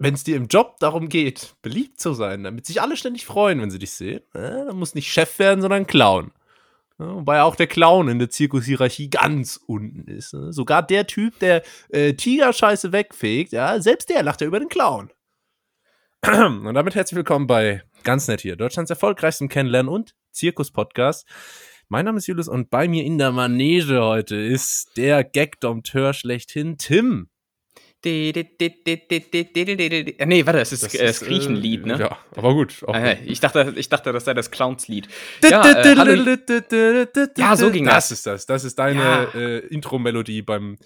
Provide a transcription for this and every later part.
wenn es dir im Job darum geht, beliebt zu sein, damit sich alle ständig freuen, wenn sie dich sehen, äh, dann muss nicht Chef werden, sondern Clown. Ja, wobei auch der Clown in der Zirkushierarchie ganz unten ist. Ne? Sogar der Typ, der äh, Tigerscheiße wegfegt, ja, selbst der lacht ja über den Clown. Und damit herzlich willkommen bei Ganz nett hier, Deutschlands erfolgreichstem Kennenlernen und Zirkus-Podcast. Mein Name ist Julius und bei mir in der Manege heute ist der Gag-Dompteur schlechthin, Tim. Nee, warte, das ist das, äh, Griechenlied, ne? Ja, aber gut. Äh, ich, dachte, ich dachte, das sei das Clownslied. Ja, äh, ja, so ging das. Das ist das. Das ist deine ja. äh, Intro-Melodie beim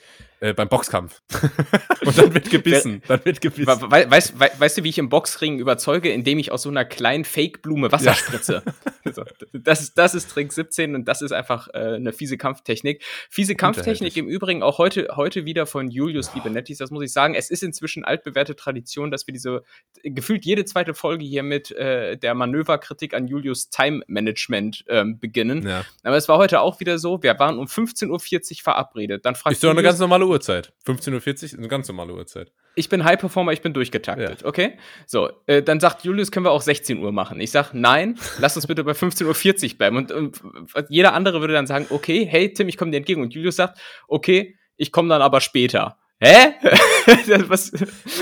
äh, beim Boxkampf. und dann wird gebissen. dann wird gebissen. We weißt, we weißt, du, wie ich im Boxring überzeuge, indem ich aus so einer kleinen Fake-Blume Wasser ja. spritze? das, ist, das ist Trick 17 und das ist einfach äh, eine fiese Kampftechnik. Fiese Kampftechnik im Übrigen auch heute, heute wieder von Julius Libenettis, das muss ich sagen. Es ist inzwischen altbewährte Tradition, dass wir diese gefühlt jede zweite Folge hier mit äh, der Manöverkritik an Julius Time Management ähm, beginnen. Ja. Aber es war heute auch wieder so, wir waren um 15.40 Uhr verabredet. Dann fragt ist doch eine ganz normale Uhr. Uhrzeit. 15.40 Uhr ist eine ganz normale Uhrzeit. Ich bin High Performer, ich bin durchgetaktet, ja. okay? So, äh, dann sagt Julius, können wir auch 16 Uhr machen. Ich sag, nein, lass uns bitte bei 15.40 Uhr bleiben. Und, und, jeder andere würde dann sagen, okay, hey Tim, ich komme dir entgegen. Und Julius sagt, okay, ich komme dann aber später. Hä? was,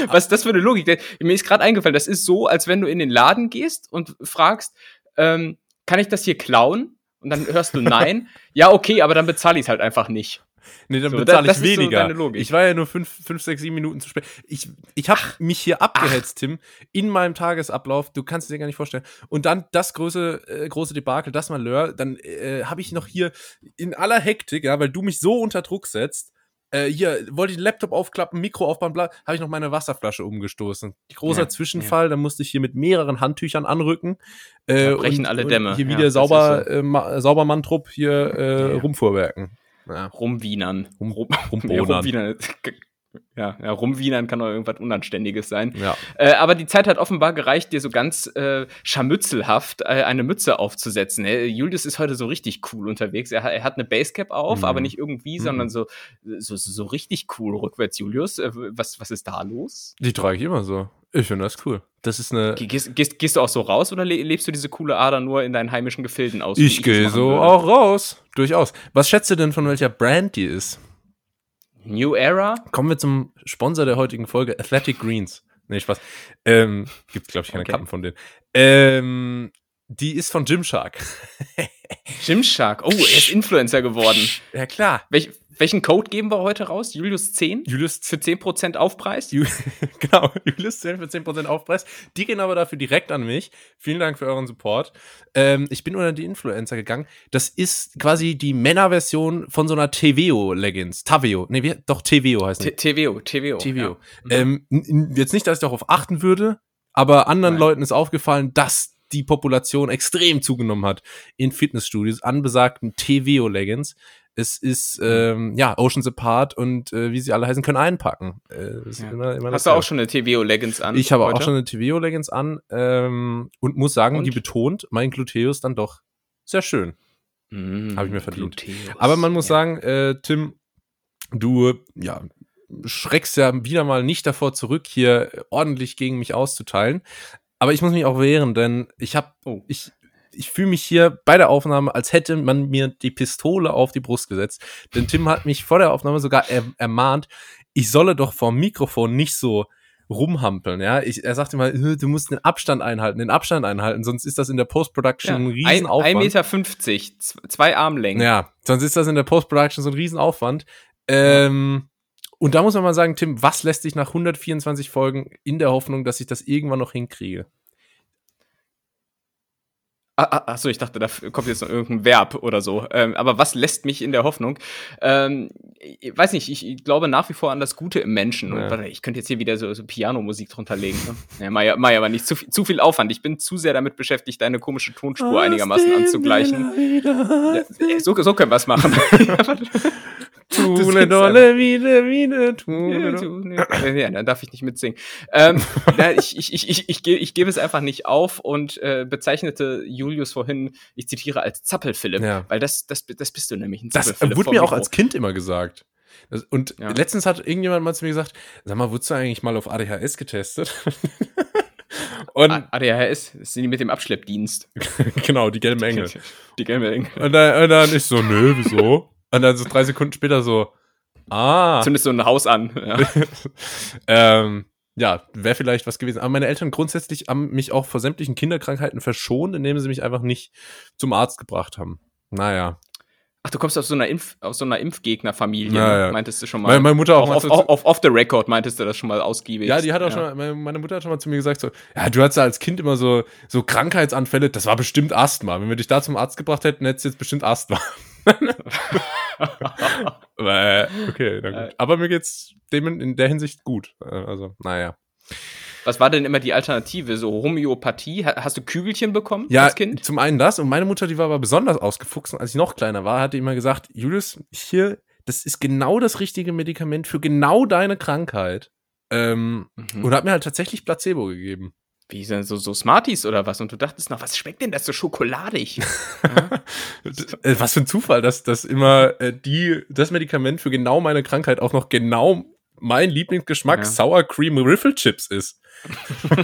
was ist das für eine Logik? Mir ist gerade eingefallen, das ist so, als wenn du in den Laden gehst und fragst, ähm, kann ich das hier klauen? Und dann hörst du nein. ja, okay, aber dann bezahle ich es halt einfach nicht. Nee, dann so, bezahle ich weniger. So ich war ja nur fünf, fünf, sechs, sieben Minuten zu spät. Ich, ich habe mich hier abgehetzt, ach. Tim, in meinem Tagesablauf. Du kannst es dir gar nicht vorstellen. Und dann das große, äh, große Debakel, das Malheur. Dann äh, habe ich noch hier in aller Hektik, ja, weil du mich so unter Druck setzt, äh, hier wollte ich den Laptop aufklappen, Mikro aufbauen, bla, habe ich noch meine Wasserflasche umgestoßen. Großer ja, Zwischenfall, ja. da musste ich hier mit mehreren Handtüchern anrücken. Äh, brechen und, alle Dämme. hier wieder ja, sauber, so. äh, Saubermann-Trupp hier äh, rumfuhrwerken. Ja. Rumwienern. Rum, rum, rumwienern. Ja, ja, rumwienern kann doch irgendwas Unanständiges sein. Ja. Äh, aber die Zeit hat offenbar gereicht, dir so ganz äh, scharmützelhaft äh, eine Mütze aufzusetzen. Äh, Julius ist heute so richtig cool unterwegs. Er, er hat eine Basecap auf, mhm. aber nicht irgendwie, mhm. sondern so, so, so richtig cool rückwärts, Julius. Äh, was, was ist da los? Die trage ich immer so. Ich finde das cool. Das ist eine. Gehst, gehst, gehst, du auch so raus oder lebst du diese coole Ader nur in deinen heimischen Gefilden aus? Ich gehe so würde? auch raus. Durchaus. Was schätzt du denn von welcher Brand die ist? New Era? Kommen wir zum Sponsor der heutigen Folge, Athletic Greens. Nee, Spaß. Ähm, gibt, glaube ich, keine okay. Kappen von denen. Ähm, die ist von Gymshark. Gymshark? Oh, er ist Influencer geworden. Ja, klar. Welch, welchen Code geben wir heute raus? Julius 10? Julius für 10% Aufpreis? Ju genau, Julius 10 für 10% Aufpreis. Die gehen aber dafür direkt an mich. Vielen Dank für euren Support. Ähm, ich bin unter die Influencer gegangen. Das ist quasi die Männerversion von so einer TVO-Leggings. Taveo. Nee, wie, doch TVO heißt es. TVO, TVO. TVO. Ja. Ähm, jetzt nicht, dass ich darauf achten würde, aber anderen Nein. Leuten ist aufgefallen, dass die Population extrem zugenommen hat in Fitnessstudios an besagten TVO-Leggings. Es ist, mhm. ähm, ja, Oceans Apart und äh, wie sie alle heißen, können einpacken. Äh, ja. immer, immer Hast du auch schon eine TVO-Leggings an? Ich habe auch schon eine TVO-Leggings an ähm, und muss sagen, und? die betont mein Gluteus dann doch sehr schön. Mm, habe ich mir verdient. Gluteus. Aber man muss ja. sagen, äh, Tim, du, ja, schreckst ja wieder mal nicht davor zurück, hier ordentlich gegen mich auszuteilen. Aber ich muss mich auch wehren, denn ich habe, oh. ich, ich fühle mich hier bei der Aufnahme, als hätte man mir die Pistole auf die Brust gesetzt. Denn Tim hat mich vor der Aufnahme sogar er ermahnt, ich solle doch vom Mikrofon nicht so rumhampeln, ja. Ich, er sagte mal, du musst den Abstand einhalten, den Abstand einhalten, sonst ist das in der Post-Production ja, ein Riesenaufwand. 1,50 Meter, zwei Armlängen. Ja, sonst ist das in der Post-Production so ein Riesenaufwand. Ähm, und da muss man mal sagen, Tim, was lässt sich nach 124 Folgen in der Hoffnung, dass ich das irgendwann noch hinkriege? Ah, ah, achso, ich dachte, da kommt jetzt noch irgendein Verb oder so. Ähm, aber was lässt mich in der Hoffnung? Ähm, ich weiß nicht, ich, ich, glaube nach wie vor an das Gute im Menschen. Ja. Und ich könnte jetzt hier wieder so, so Pianomusik drunter legen. Ne? Ja, ja aber nicht zu, zu viel Aufwand. Ich bin zu sehr damit beschäftigt, deine komische Tonspur einigermaßen anzugleichen. Ja, so, so können wir es machen. Tune dolle wieder, wieder, tune. Ja, dann darf ich nicht mitsingen. Ähm, ich, ich, ich, ich, ich, ich gebe es einfach nicht auf und äh, bezeichnete Julius vorhin, ich zitiere, als Zappelphilipp. Ja. Weil das, das, das bist du nämlich, ein Das wurde mir auch als Kind immer gesagt. Das, und ja. letztens hat irgendjemand mal zu mir gesagt, sag mal, wurdest du eigentlich mal auf ADHS getestet? und ADHS, das sind die mit dem Abschleppdienst. genau, die gelben Engel. Die gelben Engel. Und dann, und dann ich so, nö, wieso? Und dann so drei Sekunden später so, ah. Zündest so ein Haus an. Ja. ähm, ja, wäre vielleicht was gewesen. Aber meine Eltern grundsätzlich haben mich auch vor sämtlichen Kinderkrankheiten verschont, indem sie mich einfach nicht zum Arzt gebracht haben. Naja. Ach, du kommst aus so einer, Impf aus so einer Impfgegnerfamilie, ja, ja. meintest du schon mal. Meine, meine Mutter auch auf, auf, auf, off the record meintest du das schon mal ausgiebig. Ja, die hat auch ja. schon mal, meine Mutter hat schon mal zu mir gesagt, so, ja, du hattest als Kind immer so, so Krankheitsanfälle, das war bestimmt Asthma. Wenn wir dich da zum Arzt gebracht hätten, hättest du jetzt bestimmt Asthma. okay, na gut. Äh. Aber mir geht's dem in der Hinsicht gut. Äh, also, naja. Was war denn immer die Alternative? So Homöopathie? Hast du Kügelchen bekommen ja, als Kind? Zum einen das. Und meine Mutter, die war aber besonders ausgefuchst. Und als ich noch kleiner war, hat die immer gesagt, Julius, hier, das ist genau das richtige Medikament für genau deine Krankheit. Ähm, mhm. Und hat mir halt tatsächlich Placebo gegeben. Wie sind so, so Smarties oder was? Und du dachtest noch, was schmeckt denn das so schokoladig? Äh, was für ein Zufall, dass das immer äh, die, das Medikament für genau meine Krankheit auch noch genau mein Lieblingsgeschmack ja. Sour Cream Riffle Chips ist.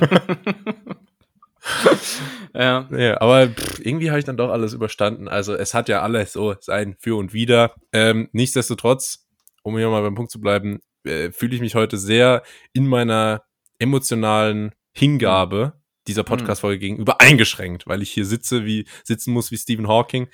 ja. ja. Aber pff, irgendwie habe ich dann doch alles überstanden. Also es hat ja alles so sein Für und Wider. Ähm, nichtsdestotrotz, um hier mal beim Punkt zu bleiben, äh, fühle ich mich heute sehr in meiner emotionalen Hingabe dieser mhm. Podcast-Folge gegenüber eingeschränkt, weil ich hier sitze, wie sitzen muss wie Stephen Hawking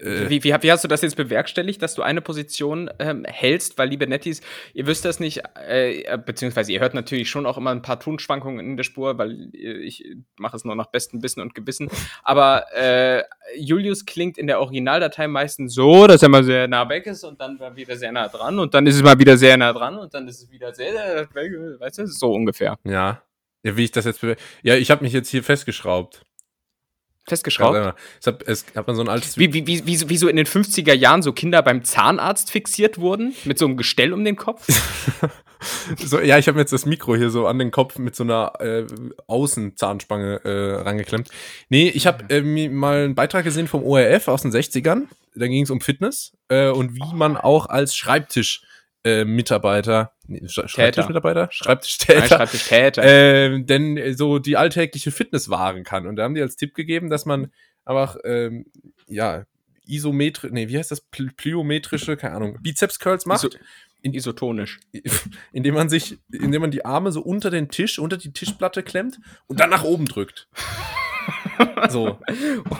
äh, wie, wie, wie, hast du das jetzt bewerkstelligt, dass du eine Position ähm, hältst? Weil, liebe Netties, ihr wisst das nicht, äh, äh, beziehungsweise ihr hört natürlich schon auch immer ein paar Tonschwankungen in der Spur, weil äh, ich mache es nur nach bestem Wissen und Gewissen. Aber äh, Julius klingt in der Originaldatei meistens so, dass er mal sehr nah weg ist und dann wieder sehr nah dran und dann ist es mal wieder sehr nah dran und dann ist es wieder sehr, sehr weg, weißt du, so ungefähr. Ja. Ja, wie ich das jetzt. Ja, ich habe mich jetzt hier festgeschraubt. Festgeschraubt? Es hat, es hat man so ein altes. Wie, wie, wie, wie, wie so in den 50er Jahren so Kinder beim Zahnarzt fixiert wurden? Mit so einem Gestell um den Kopf? so, ja, ich habe mir jetzt das Mikro hier so an den Kopf mit so einer äh, Außenzahnspange äh, rangeklemmt. Nee, ich habe äh, mal einen Beitrag gesehen vom ORF aus den 60ern. Da ging es um Fitness äh, und wie man auch als Schreibtisch äh, Mitarbeiter, Schreibtischmitarbeiter? Schreibtischtäter. Nein, Schreibtischtäter. Äh, denn so die alltägliche Fitness wahren kann. Und da haben die als Tipp gegeben, dass man einfach, ähm, ja, isometrisch, nee, wie heißt das? Plyometrische, keine Ahnung, Bizeps-Curls macht. Iso in, isotonisch. Indem man sich, indem man die Arme so unter den Tisch, unter die Tischplatte klemmt und dann nach oben drückt. So.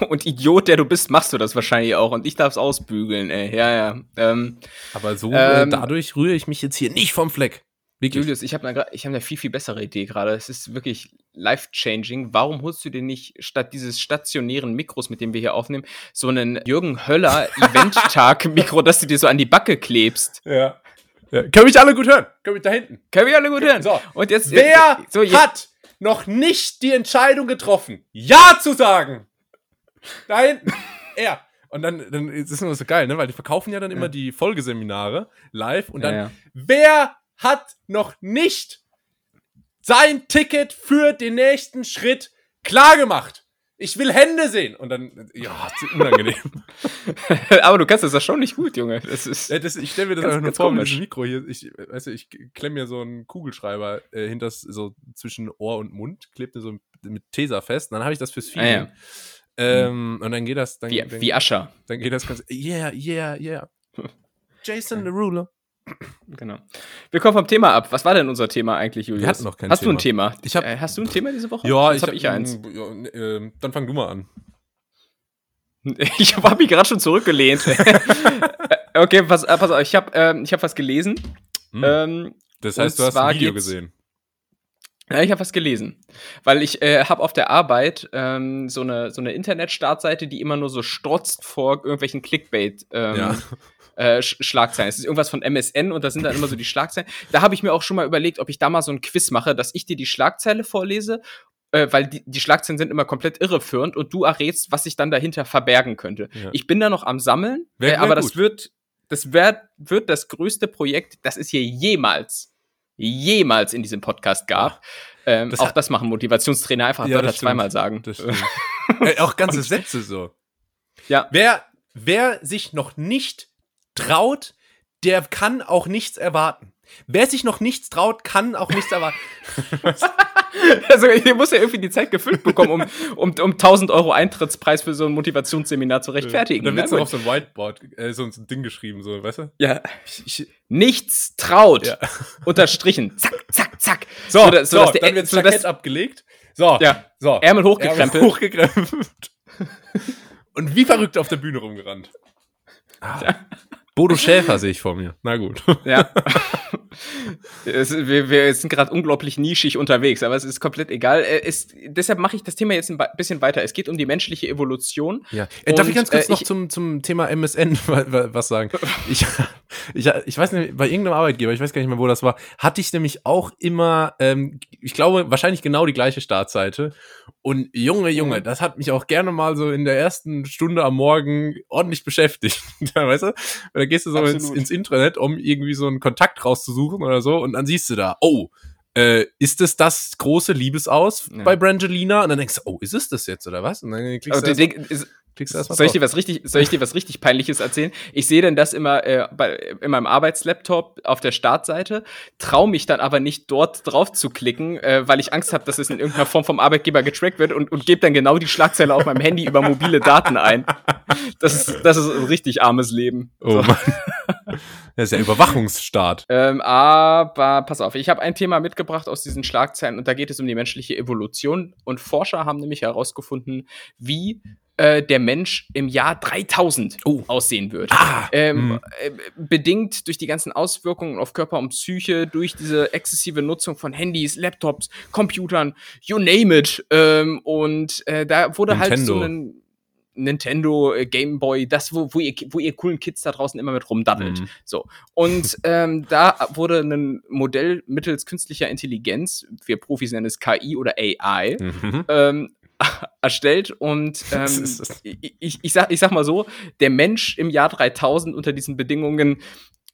Und Idiot, der du bist, machst du das wahrscheinlich auch. Und ich darf es ausbügeln, ey. Ja, ja. Ähm, Aber so, äh, ähm, dadurch rühre ich mich jetzt hier nicht vom Fleck. Wirklich. Julius, ich habe eine, hab eine viel, viel bessere Idee gerade. Es ist wirklich life-changing. Warum holst du dir nicht statt dieses stationären Mikros, mit dem wir hier aufnehmen, so einen Jürgen Höller Event-Tag-Mikro, dass du dir so an die Backe klebst? Ja. ja. Können mich alle gut hören? Können mich da hinten? Können mich alle gut hören? So. Und jetzt. Wer so, jetzt, hat noch nicht die Entscheidung getroffen, Ja zu sagen. Hinten. Er. Und dann, dann ist es immer so geil, ne? Weil die verkaufen ja dann immer ja. die Folgeseminare live und dann, ja, ja. wer hat noch nicht sein Ticket für den nächsten Schritt klar gemacht? Ich will Hände sehen. Und dann, ja, unangenehm. Aber du kannst das ja schon nicht gut, Junge. Das ist ja, das, ich stelle mir das einfach nur vor mit dem Mikro hier. Ich, weißt du, ich klemme mir so einen Kugelschreiber äh, hinter so zwischen Ohr und Mund, klebe mir so mit Tesa fest. Und dann habe ich das fürs Feeling. Ah, ja. ähm, mhm. Und dann geht das. Dann, wie, dann, wie Ascher. Dann geht das ganz. Yeah, yeah, yeah. Jason the Ruler. Genau. Wir kommen vom Thema ab. Was war denn unser Thema eigentlich, Julius? Wir hatten noch kein Hast Thema. du ein Thema? Ich hab, äh, hast du ein Thema diese Woche? Ja, ich habe hab ich eins. Ja, äh, dann fang du mal an. Ich habe mich gerade schon zurückgelehnt. okay, pass, äh, pass auf, ich habe ähm, hab was gelesen. Hm. Ähm, das heißt, du hast ein Video gesehen. Ja, ich habe was gelesen, weil ich äh, habe auf der Arbeit ähm, so eine so eine Internetstartseite, die immer nur so strotzt vor irgendwelchen Clickbait ähm, ja äh, Schlagzeilen. Es ist irgendwas von MSN und da sind dann immer so die Schlagzeilen. Da habe ich mir auch schon mal überlegt, ob ich da mal so ein Quiz mache, dass ich dir die Schlagzeile vorlese äh, weil die, die Schlagzeilen sind immer komplett irreführend und du errätst, was sich dann dahinter verbergen könnte. Ja. Ich bin da noch am Sammeln, wär, wär äh, aber gut. das wird, das wär, wird das größte Projekt, das es hier jemals, jemals in diesem Podcast gab. Ähm, das auch das machen Motivationstrainer einfach ja, Wörter zweimal sagen. äh, auch ganze Sätze so. Ja. Wer, wer sich noch nicht traut, der kann auch nichts erwarten. Wer sich noch nichts traut, kann auch nichts erwarten. also, ihr muss ja irgendwie die Zeit gefüllt bekommen, um, um, um 1000 Euro Eintrittspreis für so ein Motivationsseminar zu rechtfertigen. Dann wird ne? auf so ein Whiteboard, äh, so, ein Ding geschrieben, so, weißt du? Ja. Ich, nichts traut. Ja. Unterstrichen. Zack, zack, zack. So, so, so, dass der, dann wird das Jackett abgelegt. So, ja. so. Ärmel hochgekrempelt. Ärmel hochgekrempelt. Und wie verrückt auf der Bühne rumgerannt. Ah. Ja. Bodo Schäfer sehe ich vor mir. Na gut. Ja. es, wir, wir sind gerade unglaublich nischig unterwegs, aber es ist komplett egal. Äh, es, deshalb mache ich das Thema jetzt ein bisschen weiter. Es geht um die menschliche Evolution. Ja. Äh, darf ich ganz kurz äh, noch zum, zum Thema MSN was sagen? Ich, ich, ich weiß nicht, bei irgendeinem Arbeitgeber, ich weiß gar nicht mehr, wo das war, hatte ich nämlich auch immer, ähm, ich glaube, wahrscheinlich genau die gleiche Startseite. Und Junge, Junge, das hat mich auch gerne mal so in der ersten Stunde am Morgen ordentlich beschäftigt. weißt du? da gehst du so ins, ins Intranet, um irgendwie so einen Kontakt rauszusuchen oder so, und dann siehst du da, oh, äh, ist es das große Liebesaus ja. bei Brangelina? Und dann denkst du, oh, ist es das jetzt oder was? Und dann klickst du Ding, ist, soll ich, dir was richtig, soll ich dir was richtig Peinliches erzählen? Ich sehe denn das immer äh, bei, in meinem Arbeitslaptop auf der Startseite, traue mich dann aber nicht dort drauf zu klicken, äh, weil ich Angst habe, dass es in irgendeiner Form vom Arbeitgeber getrackt wird und, und gebe dann genau die Schlagzeile auf meinem Handy über mobile Daten ein. Das ist, das ist ein richtig armes Leben. Oh so. Mann. Das ist ja Überwachungsstaat. Ähm, aber pass auf, ich habe ein Thema mitgebracht aus diesen Schlagzeilen und da geht es um die menschliche Evolution. Und Forscher haben nämlich herausgefunden, wie äh, der Mensch im Jahr 3000 oh. aussehen wird. Ah, ähm, hm. äh, bedingt durch die ganzen Auswirkungen auf Körper und Psyche, durch diese exzessive Nutzung von Handys, Laptops, Computern, you name it. Ähm, und äh, da wurde Nintendo. halt so ein Nintendo, äh, Game Boy, das, wo, wo, ihr, wo ihr coolen Kids da draußen immer mit rumdaddelt. Mhm. So. Und ähm, da wurde ein Modell mittels künstlicher Intelligenz, wir Profis nennen es KI oder AI, mhm. ähm, erstellt und ähm, ich, ich, sag, ich sag mal so, der Mensch im Jahr 3000 unter diesen Bedingungen,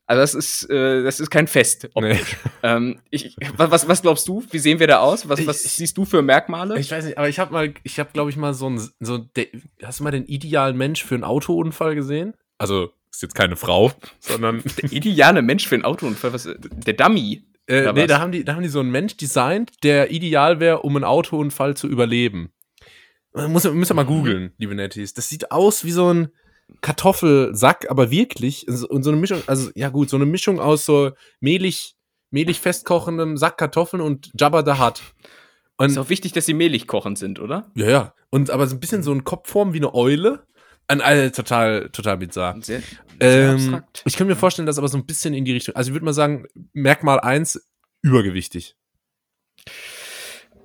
also das ist, äh, das ist kein Fest. Nee. Ähm, ich, was, was glaubst du? Wie sehen wir da aus? Was, was ich, siehst du für Merkmale? Ich weiß nicht, aber ich habe mal, ich habe glaube ich mal so ein, so de, hast du mal den idealen Mensch für einen Autounfall gesehen? Also ist jetzt keine Frau, sondern der ideale Mensch für einen Autounfall, was, der Dummy. Äh, nee, da haben, die, da haben die so einen Mensch designt, der ideal wäre, um einen Autounfall zu überleben. Muss, müsst ihr mal mhm. googeln, liebe Netties. Das sieht aus wie so ein Kartoffelsack, aber wirklich. Und so eine Mischung, also ja gut, so eine Mischung aus so mehlig, mehlig festkochendem Sack Kartoffeln und Jabba the Hutt. Und ist auch wichtig, dass sie mehlig kochend sind, oder? Ja, ja. Und aber so ein bisschen so eine Kopfform wie eine Eule. Ein, also, total, total bizarr. Sehr, sehr ähm, ich kann mir vorstellen, dass aber so ein bisschen in die Richtung. Also ich würde mal sagen, Merkmal 1, übergewichtig.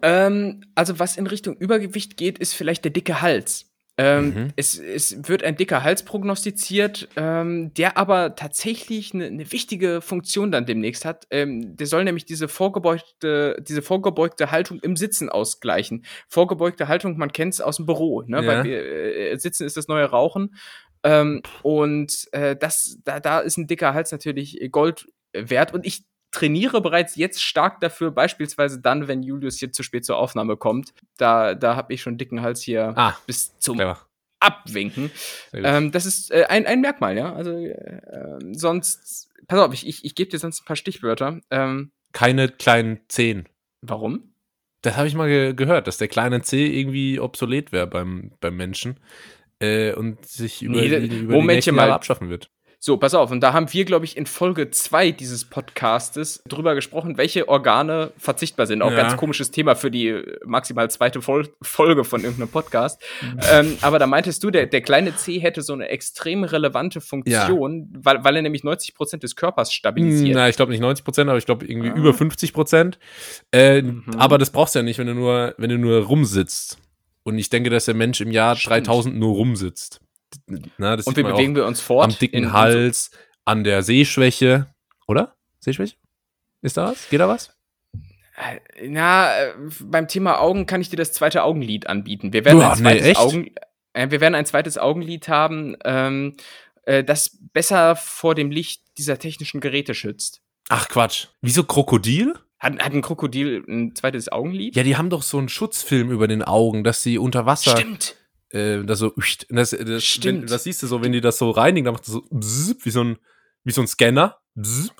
Ähm, also was in Richtung Übergewicht geht, ist vielleicht der dicke Hals. Ähm, mhm. es, es wird ein dicker Hals prognostiziert, ähm, der aber tatsächlich eine, eine wichtige Funktion dann demnächst hat. Ähm, der soll nämlich diese vorgebeugte, diese vorgebeugte Haltung im Sitzen ausgleichen. Vorgebeugte Haltung, man kennt es aus dem Büro, ne? Ja. Weil äh, Sitzen ist das neue Rauchen. Ähm, und äh, das, da, da ist ein dicker Hals natürlich Gold wert. Und ich trainiere bereits jetzt stark dafür, beispielsweise dann, wenn Julius hier zu spät zur Aufnahme kommt. Da, da habe ich schon dicken Hals hier ah, bis zum clever. Abwinken. Ähm, das ist äh, ein, ein Merkmal, ja. Also äh, sonst, pass auf, ich, ich, ich gebe dir sonst ein paar Stichwörter. Ähm, Keine kleinen Zehen. Warum? Das habe ich mal ge gehört, dass der kleine C irgendwie obsolet wäre beim, beim Menschen äh, und sich über, nee, die, über Moment die nächsten Jahre abschaffen wird. So, pass auf, und da haben wir, glaube ich, in Folge 2 dieses Podcastes drüber gesprochen, welche Organe verzichtbar sind. Auch ja. ganz komisches Thema für die maximal zweite Vol Folge von irgendeinem Podcast. Mhm. ähm, aber da meintest du, der, der kleine C hätte so eine extrem relevante Funktion, ja. weil, weil er nämlich 90 Prozent des Körpers stabilisiert. Na, ich glaube nicht 90 Prozent, aber ich glaube irgendwie ah. über 50 Prozent. Äh, mhm. Aber das brauchst du ja nicht, wenn du nur, wenn du nur rumsitzt. Und ich denke, dass der Mensch im Jahr Stimmt. 3000 nur rumsitzt. Na, und wie bewegen wir uns fort? Am dicken Hals, an der Sehschwäche, oder? Sehschwäche? Ist da was? Geht da was? Äh, na, äh, beim Thema Augen kann ich dir das zweite Augenlid anbieten. Wir werden, Uah, ein, zweites nee, Augen, äh, wir werden ein zweites Augenlid haben, ähm, äh, das besser vor dem Licht dieser technischen Geräte schützt. Ach Quatsch. Wieso Krokodil? Hat, hat ein Krokodil ein zweites Augenlid? Ja, die haben doch so einen Schutzfilm über den Augen, dass sie unter Wasser. Stimmt äh, das so, das, das, Stimmt. Wenn, das siehst du so, wenn die das so reinigen, dann macht das so wie so ein, wie so ein Scanner.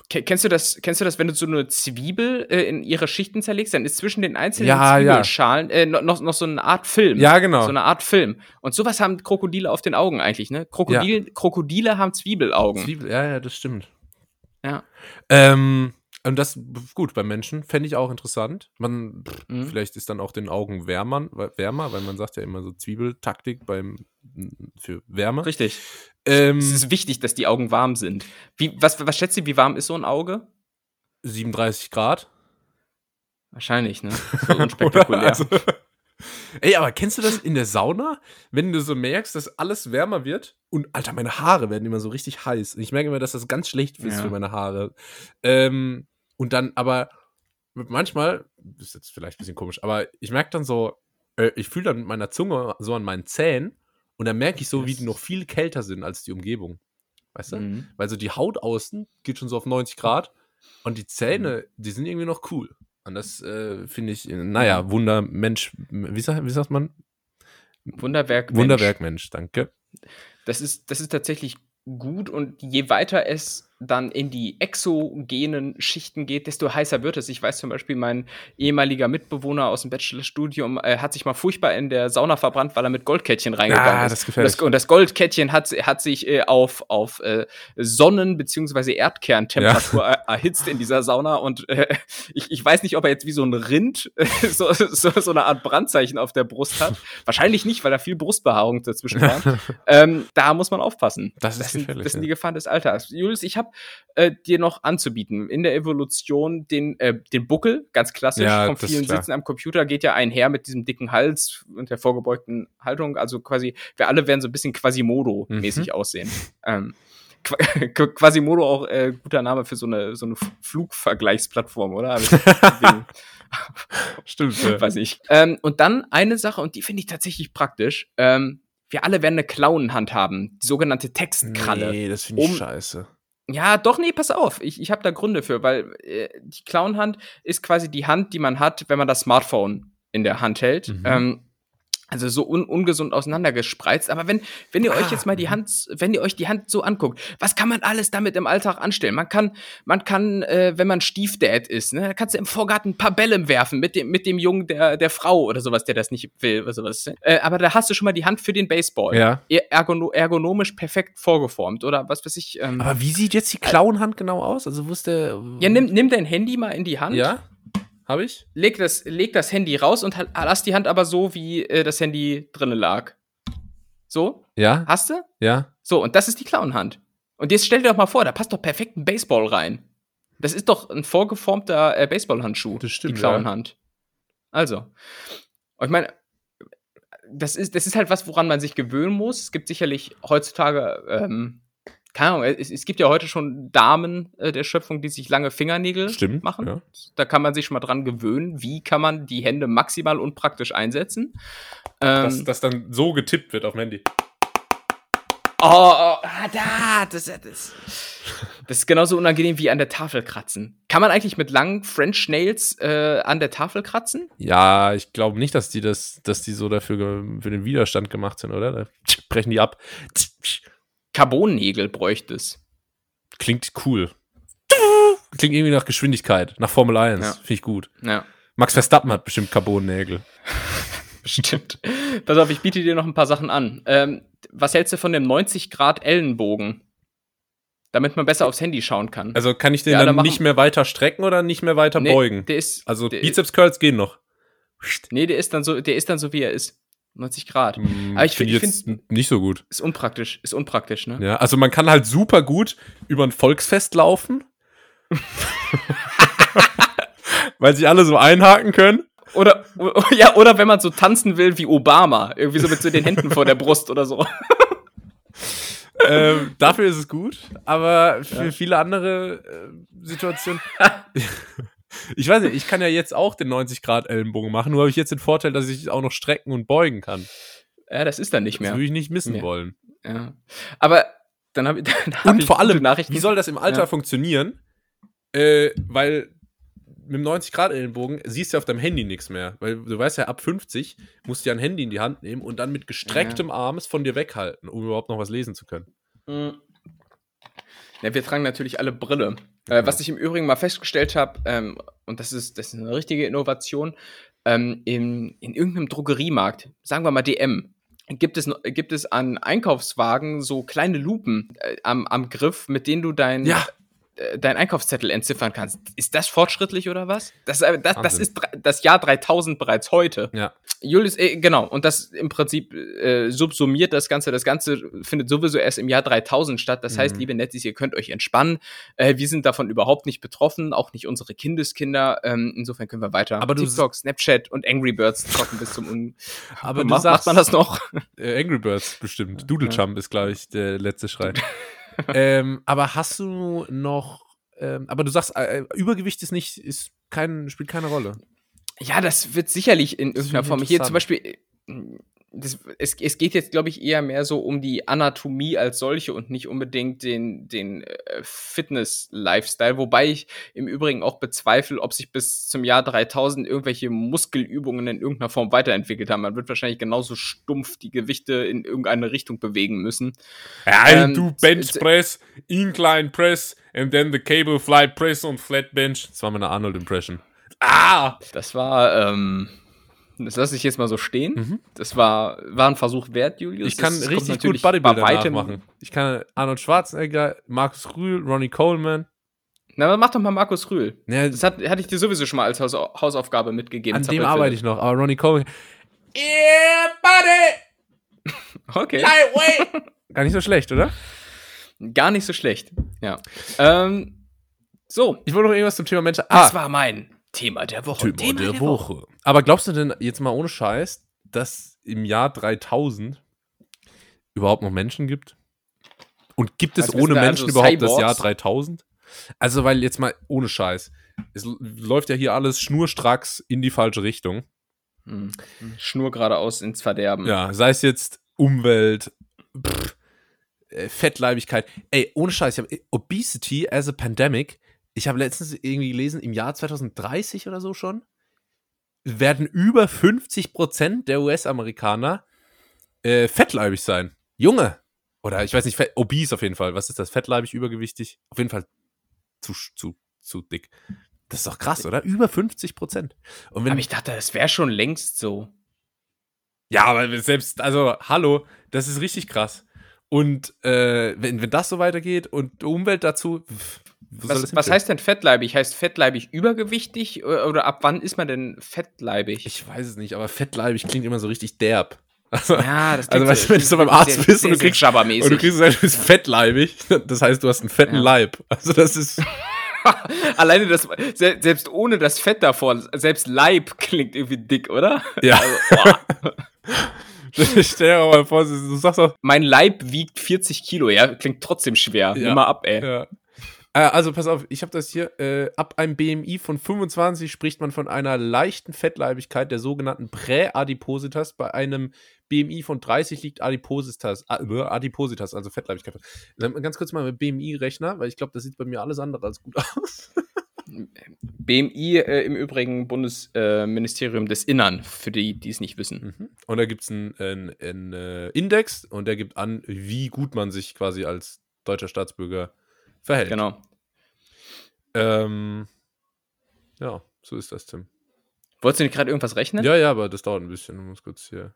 Kennst du das, kennst du das, wenn du so eine Zwiebel äh, in ihre Schichten zerlegst, dann ist zwischen den einzelnen Ja, Zwiebelschalen äh, noch, noch so eine Art Film. Ja, genau. So eine Art Film. Und sowas haben Krokodile auf den Augen eigentlich, ne? Krokodil, Krokodile haben Zwiebelaugen. Zwiebel, ja, ja, das stimmt. Ja. Ähm, und das, gut, beim Menschen fände ich auch interessant. Man, Mhm. vielleicht ist dann auch den Augen wärmer, wärmer, weil man sagt ja immer so Zwiebeltaktik beim, für Wärme. Richtig. Ähm, Es ist wichtig, dass die Augen warm sind. Wie, was, was schätzt du, wie warm ist so ein Auge? 37 Grad. Wahrscheinlich, ne? So unspektakulär. Also, ey, aber kennst du das in der Sauna, wenn du so merkst, dass alles wärmer wird und Alter, meine Haare werden immer so richtig heiß. Und ich merke immer, dass das ganz schlecht ist Ja. für meine Haare. Ähm, und dann aber manchmal, ist jetzt vielleicht ein bisschen komisch, aber ich merke dann so, äh, ich fühle dann mit meiner Zunge so an meinen Zähnen und dann merke ich so, wie die noch viel kälter sind als die Umgebung. Weißt du? Mhm. Weil so die Haut außen geht schon so auf 90 Grad und die Zähne, die sind irgendwie noch cool. Und das äh, finde ich, naja, Wunder, Mensch, wie, sagt, wie sagt man? Wunderwerk. Wunderwerk, Mensch, danke. Das ist, das ist tatsächlich gut und je weiter es dann in die exogenen Schichten geht, desto heißer wird es. Ich weiß zum Beispiel, mein ehemaliger Mitbewohner aus dem Bachelorstudium äh, hat sich mal furchtbar in der Sauna verbrannt, weil er mit Goldkettchen reingegangen Ah, ist. das ist und, das, und das Goldkettchen hat, hat sich äh, auf, auf äh, Sonnen- bzw. Erdkerntemperatur er, erhitzt in dieser Sauna und äh, ich, ich weiß nicht, ob er jetzt wie so ein Rind äh, so, so, so eine Art Brandzeichen auf der Brust hat. Wahrscheinlich nicht, weil da viel Brustbehaarung dazwischen war. ähm, da muss man aufpassen. Das ist sind, gefährlich, das sind ja. die Gefahren des Alters. Julius, ich habe äh, dir noch anzubieten. In der Evolution den, äh, den Buckel, ganz klassisch, Ja, ist vielen. Sitzen am Computer, geht ja einher mit diesem dicken Hals und der vorgebeugten Haltung. Also quasi, wir alle werden so ein bisschen Quasimodo-mäßig Mhm. aussehen. Ähm, Qu- Qu- Quasimodo auch äh, guter Name für so eine, so eine Flugvergleichsplattform, oder? Stimmt. Ja. weiß ich. Ähm, und dann eine Sache, und die finde ich tatsächlich praktisch. Ähm, wir alle werden eine Klauenhand haben, die sogenannte Textkralle. Nee, das finde ich Um- scheiße. Ja, doch, nee, pass auf. Ich, ich habe da Gründe für, weil äh, die Clownhand ist quasi die Hand, die man hat, wenn man das Smartphone in der Hand hält. Mhm. Ähm, also so un ungesund auseinandergespreizt. Aber wenn, wenn ihr euch Ah, jetzt mal die mhm. Hand, wenn ihr euch die Hand so anguckt, was kann man alles damit im Alltag anstellen? Man kann, man kann, äh, wenn man Stiefdad ist, ne, da kannst du im Vorgarten ein paar Bälle werfen mit dem, mit dem Jungen der, der Frau oder sowas, der das nicht will oder sowas. Äh, aber da hast du schon mal die Hand für den Baseball. Ja. Ergono ergonomisch perfekt vorgeformt oder was weiß ich. Ähm, Aber wie sieht jetzt die Klauenhand genau aus? Also, der. ja, nimm, nimm dein Handy mal in die Hand. Ja? Habe ich? Leg das, leg das Handy raus und halt- lass die Hand aber so, wie äh, das Handy drinnen lag. So? Ja? Hast du? Ja? So, und das ist die Clownhand. Und jetzt stell dir doch mal vor, da passt doch perfekt ein Baseball rein. Das ist doch ein vorgeformter äh, Baseballhandschuh. Das stimmt, Die Clownhand. Also. Und ich meine, das ist, das ist halt was, woran man sich gewöhnen muss. Es gibt sicherlich heutzutage, ähm, keine Ahnung, es, es gibt ja heute schon Damen äh, der Schöpfung, die sich lange Fingernägel Stimmt. machen. Ja. Da kann man sich schon mal dran gewöhnen, wie kann man die Hände maximal unpraktisch einsetzen. Ähm, Dass das dann so getippt wird auf dem Handy. oh, oh, ah, da, das, das, das ist genauso unangenehm wie an der Tafel kratzen. Kann man eigentlich mit langen French Nails äh, an der Tafel kratzen? Ja, ich glaube nicht, dass die das, dass die so dafür für den Widerstand gemacht sind, oder? Da brechen die ab. Carbonnägel bräuchte es. Klingt cool. Klingt irgendwie nach Geschwindigkeit, nach Formel 1. Ja. Finde ich gut. Ja, Max Verstappen hat bestimmt Carbonnägel. bestimmt. Pass auf, ich biete dir noch ein paar Sachen an. Ähm, was hältst du von dem 90 Grad Ellenbogen? Damit man besser aufs Handy schauen kann. Also kann ich den Ja, dann dann nicht mehr weiter strecken oder nicht mehr weiter Nee, beugen? Der ist, Also Bizeps Curls gehen noch. Nee, der ist dann so, der ist dann so, wie er ist. 90 Grad. Hm, Aber ich find find- jetzt nicht so gut. Ist unpraktisch, ist unpraktisch, ne? Ja, also man kann halt super gut über ein Volksfest laufen. Weil sich alle so einhaken können. Oder, ja, oder wenn man so tanzen will wie Obama, irgendwie so mit so den Händen vor der Brust oder so. ähm, dafür ist es gut, aber für viele andere äh, Situationen. ich weiß nicht, ich kann ja jetzt auch den 90 Grad Ellenbogen machen, nur habe ich jetzt den Vorteil, dass ich auch noch strecken und beugen kann. Ja, das ist dann nicht Das mehr. würde ich nicht missen Ja. wollen. Ja. Aber dann habe dann hab Und ich vor allem, wie soll das im Alter Ja. funktionieren? Äh, weil mit dem 90 Grad Ellenbogen siehst du auf deinem Handy nichts mehr, weil du weißt ja, ab 50 musst du ja ein Handy in die Hand nehmen und dann mit gestrecktem Arm es von dir weghalten, um überhaupt noch was lesen zu können. Mhm. Ja, wir tragen natürlich alle Brille. Äh, was ich im Übrigen mal festgestellt habe, ähm, und das ist, das ist eine richtige Innovation, ähm, in, in irgendeinem Drogeriemarkt, sagen wir mal DM, gibt es, gibt es an Einkaufswagen so kleine Lupen äh, am, am Griff, mit denen du dein, ja. Deinen Einkaufszettel entziffern kannst. Ist das fortschrittlich oder was? Das, das, das ist das Jahr 3000 bereits heute. Ja. Julius, äh, genau, und das im Prinzip äh, subsumiert das Ganze. Das Ganze findet sowieso erst im Jahr 3000 statt. Das mhm. heißt, liebe Nettis, ihr könnt euch entspannen. Äh, wir sind davon überhaupt nicht betroffen, auch nicht unsere Kindeskinder. Ähm, insofern können wir weiter aber TikTok, Snapchat und Angry Birds zocken bis zum Un Aber du macht, sagst, macht man das noch? Äh, Angry Birds bestimmt. Doodle Jump ja. ist, glaube ich, der letzte Schrei. ähm, aber hast du noch, ähm, aber du sagst, äh, Übergewicht ist nicht, ist kein, spielt keine Rolle. Ja, das wird sicherlich in irgendeiner Form. Hier zum Beispiel, äh, das, es, es geht jetzt, glaube ich, eher mehr so um die Anatomie als solche und nicht unbedingt den, den äh, Fitness-Lifestyle. Wobei ich im Übrigen auch bezweifle, ob sich bis zum Jahr 3000 irgendwelche Muskelübungen in irgendeiner Form weiterentwickelt haben. Man wird wahrscheinlich genauso stumpf die Gewichte in irgendeine Richtung bewegen müssen. Ja, ähm, du Bench Press, Incline Press and then the Cable Fly Press und Flat Bench. Das war meine Arnold-Impression. Ah! Das war, ähm, das lasse ich jetzt mal so stehen. Mhm. Das war, war ein Versuch wert, Julius. Ich kann das richtig gut Bodybuilder machen. Ich kann Arnold Schwarzenegger, Markus Rühl, Ronnie Coleman. Na, mach doch mal Markus Rühl. Ja, das hat, hatte ich dir sowieso schon mal als Haus, Hausaufgabe mitgegeben. An dem arbeite ich noch, aber Ronnie Coleman. Yeah, buddy! okay. Lightweight! Gar nicht so schlecht, oder? Gar nicht so schlecht, ja. Ähm, so. Ich wollte noch irgendwas zum Thema Menschen. Ah. Das war mein Thema der Woche. Thema, Thema der, der Woche. Woche. Aber glaubst du denn jetzt mal ohne Scheiß, dass im Jahr 3000 überhaupt noch Menschen gibt? Und gibt es also ohne Menschen also überhaupt Cyborgs? das Jahr 3000? Also, weil jetzt mal ohne Scheiß. Es läuft ja hier alles schnurstracks in die falsche Richtung. Hm. Schnur geradeaus ins Verderben. Ja, sei es jetzt Umwelt, pff, äh, Fettleibigkeit. Ey, ohne Scheiß, ich habe Obesity as a Pandemic ich habe letztens irgendwie gelesen, im Jahr 2030 oder so schon, werden über 50 Prozent der US-Amerikaner äh, fettleibig sein. Junge! Oder ich weiß nicht, fett, obese auf jeden Fall. Was ist das? Fettleibig, übergewichtig? Auf jeden Fall zu, zu, zu dick. Das ist doch krass, oder? Über 50 Prozent. Aber ich dachte, das wäre schon längst so. Ja, aber selbst, also, hallo, das ist richtig krass. Und äh, wenn, wenn das so weitergeht und Umwelt dazu, was, was heißt denn fettleibig? Heißt fettleibig übergewichtig oder ab wann ist man denn fettleibig? Ich weiß es nicht, aber fettleibig klingt immer so richtig derb. Also, ja, das also weißt du, wenn du so beim Arzt sehr, bist sehr, und du kriegst, und du kriegst, du bist fettleibig, das heißt, du hast einen fetten ja. Leib. Also das ist Alleine das, selbst ohne das Fett davor, selbst Leib klingt irgendwie dick, oder? Ja. Also, Stell dir mal vor, du sagst auch. Mein Leib wiegt 40 Kilo, ja, klingt trotzdem schwer. Ja. Nimm mal ab, ey. Ja. Äh, also pass auf, ich habe das hier. Äh, ab einem BMI von 25 spricht man von einer leichten Fettleibigkeit der sogenannten Präadipositas. Bei einem BMI von 30 liegt Adipositas, äh, Adipositas, also Fettleibigkeit. Ganz kurz mal mit BMI-Rechner, weil ich glaube, das sieht bei mir alles andere als gut aus. BMI äh, im Übrigen Bundesministerium äh, des Innern, für die, die es nicht wissen. Mhm. Und da gibt es einen, einen, einen äh, Index und der gibt an, wie gut man sich quasi als deutscher Staatsbürger verhält. Genau. Ähm, ja, so ist das, Tim. Wolltest du nicht gerade irgendwas rechnen? Ja, ja, aber das dauert ein bisschen. Muss kurz hier.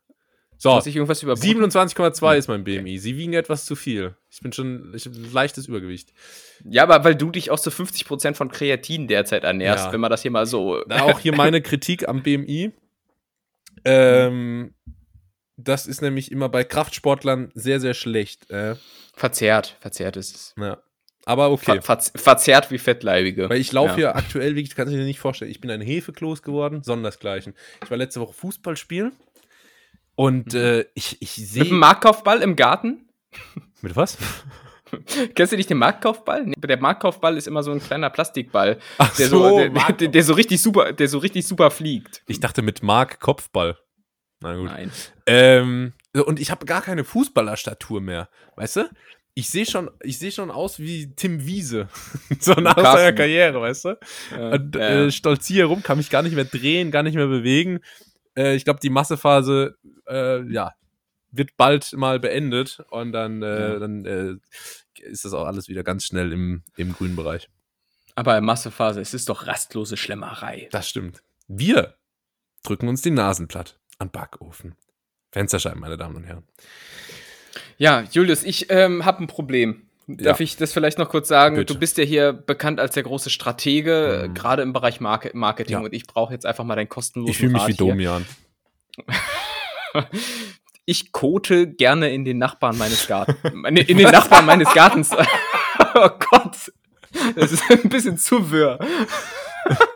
So, 27,2 ist mein BMI. Sie wiegen etwas zu viel. Ich bin schon ich, leichtes Übergewicht. Ja, aber weil du dich auch zu 50% von Kreatin derzeit ernährst, ja. wenn man das hier mal so. Auch hier meine Kritik am BMI. Ähm, das ist nämlich immer bei Kraftsportlern sehr, sehr schlecht. Äh. Verzerrt, verzerrt ist es. Ja. Aber okay. Ver verzerrt wie Fettleibige. Weil ich laufe ja. hier aktuell, wie kannst du dir nicht vorstellen, ich bin ein Hefekloß geworden, sondersgleichen. Ich war letzte Woche Fußball spielen und mhm. äh, ich, ich sehe. Mit einem Marktkaufball im Garten? Mit was? Kennst du nicht den Marktkaufball? Der Marktkaufball ist immer so ein kleiner Plastikball, Ach der, so, der, der, der, so richtig super, der so richtig super fliegt. Ich dachte mit Mark Kopfball. Na gut. Nein. Ähm, und ich habe gar keine Fußballerstatur mehr, weißt du? Ich sehe schon, ich sehe schon aus wie Tim Wiese. so nach Carsten. seiner Karriere, weißt du? Ja, und äh, stolziere rum, kann mich gar nicht mehr drehen, gar nicht mehr bewegen. Äh, ich glaube, die Massephase, äh, ja, wird bald mal beendet und dann, äh, ja. dann äh, ist das auch alles wieder ganz schnell im, im grünen Bereich. Aber Massephase, es ist doch rastlose Schlemmerei. Das stimmt. Wir drücken uns die Nasen platt am Backofen. Fensterscheiben, meine Damen und Herren. Ja, Julius, ich ähm, habe ein Problem. Darf ja. ich das vielleicht noch kurz sagen? Bitte. Du bist ja hier bekannt als der große Stratege, mhm. gerade im Bereich Market Marketing. Ja. Und ich brauche jetzt einfach mal dein kostenloses Ich fühle mich wie Domian. ich kote gerne in den Nachbarn meines Gartens. In den Nachbarn meines Gartens. oh Gott. Das ist ein bisschen zu wirr.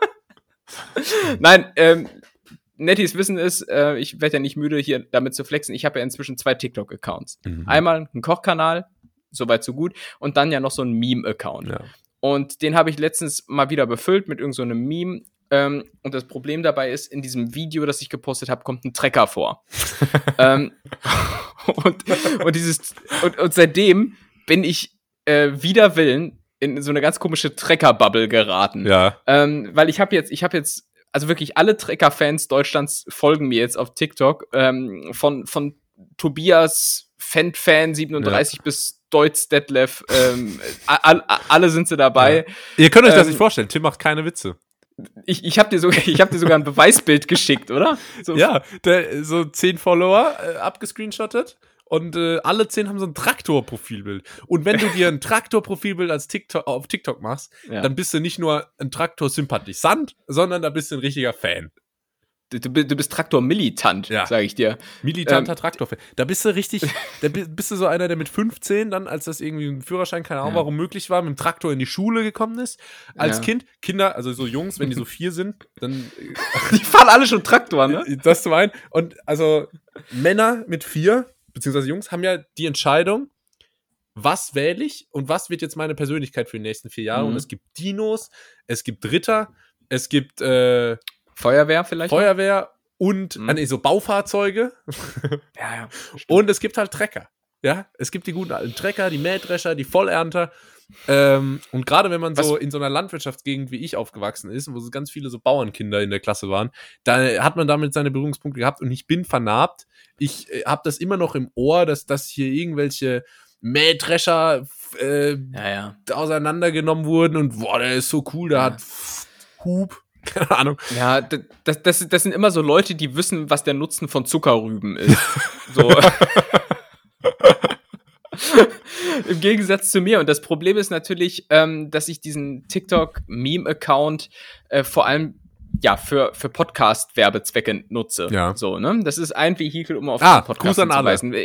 Nein, ähm, Netties wissen es, äh, ich werde ja nicht müde, hier damit zu flexen. Ich habe ja inzwischen zwei TikTok-Accounts. Mhm. Einmal einen Kochkanal, soweit so gut, und dann ja noch so einen Meme-Account. Ja. Und den habe ich letztens mal wieder befüllt mit irgendeinem so Meme. Ähm, und das Problem dabei ist, in diesem Video, das ich gepostet habe, kommt ein Trecker vor. ähm, und, und, dieses, und, und seitdem bin ich äh, wider Willen in so eine ganz komische Trecker-Bubble geraten. Ja. Ähm, weil ich habe jetzt, ich habe jetzt, also wirklich alle Trecker-Fans Deutschlands folgen mir jetzt auf TikTok. Ähm, von, von Tobias Fenfan 37 ja. bis Deutz Detlef, ähm, all, alle sind sie dabei. Ja. Ihr könnt euch das ähm, nicht vorstellen, Tim macht keine Witze. Ich, ich habe dir, sogar, ich hab dir sogar ein Beweisbild geschickt, oder? So. Ja, der, so zehn Follower äh, abgescreenshottet und äh, alle zehn haben so ein Traktor-Profilbild. Und wenn du dir ein Traktor-Profilbild als TikTok, auf TikTok machst, ja. dann bist du nicht nur ein Traktor-Sympathisant, sondern da bist du ein richtiger Fan. Du, du bist Traktor-Militant, ja. sage ich dir. Militanter ähm, Traktor-Fan. Da bist du richtig, da bist du so einer, der mit 15 dann, als das irgendwie ein Führerschein, keine Ahnung, ja. warum möglich war, mit dem Traktor in die Schule gekommen ist. Als ja. Kind, Kinder, also so Jungs, wenn die so vier sind, dann. die fahren alle schon Traktor, ne? Das zu meinen. Und also Männer mit vier, beziehungsweise Jungs, haben ja die Entscheidung, was wähle ich und was wird jetzt meine Persönlichkeit für die nächsten vier Jahre. Mhm. Und es gibt Dinos, es gibt Ritter, es gibt äh, Feuerwehr vielleicht? Feuerwehr und mhm. äh, nee, so Baufahrzeuge. ja, ja. Und es gibt halt Trecker. Ja, es gibt die guten alten Trecker, die Mähdrescher, die Vollernter. Ähm, und gerade wenn man Was? so in so einer Landwirtschaftsgegend wie ich aufgewachsen ist, wo so ganz viele so Bauernkinder in der Klasse waren, da hat man damit seine Berührungspunkte gehabt und ich bin vernarbt. Ich äh, habe das immer noch im Ohr, dass, dass hier irgendwelche Mähdrescher äh, ja, ja. auseinandergenommen wurden und boah, der ist so cool, der ja. hat Hub. Keine Ahnung. Ja, das, das, das sind immer so Leute, die wissen, was der Nutzen von Zuckerrüben ist. so. Im Gegensatz zu mir. Und das Problem ist natürlich, ähm, dass ich diesen TikTok-Meme-Account äh, vor allem ja, für, für Podcast-Werbezwecke nutze. Ja. So, ne? Das ist ein Vehikel, um auf ah, den Podcast zu weisen.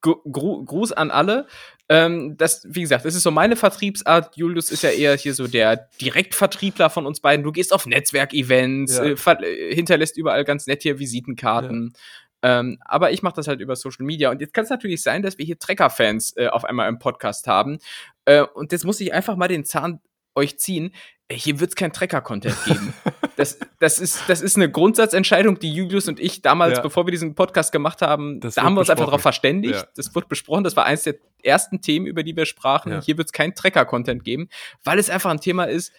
Gru Gruß an alle. Ähm, das, wie gesagt, das ist so meine Vertriebsart. Julius ist ja eher hier so der Direktvertriebler von uns beiden. Du gehst auf Netzwerkevents, ja. äh, hinterlässt überall ganz nett hier Visitenkarten. Ja. Ähm, aber ich mache das halt über Social Media. Und jetzt kann es natürlich sein, dass wir hier Trecker-Fans äh, auf einmal im Podcast haben. Äh, und jetzt muss ich einfach mal den Zahn euch ziehen. Hier wird es kein Trecker-Content geben. das, das, ist, das ist eine Grundsatzentscheidung, die Julius und ich damals, ja. bevor wir diesen Podcast gemacht haben, das da haben wir uns einfach darauf verständigt. Ja. Das wurde besprochen. Das war eines der ersten Themen, über die wir sprachen. Ja. Hier wird es kein Trecker-Content geben, weil es einfach ein Thema ist,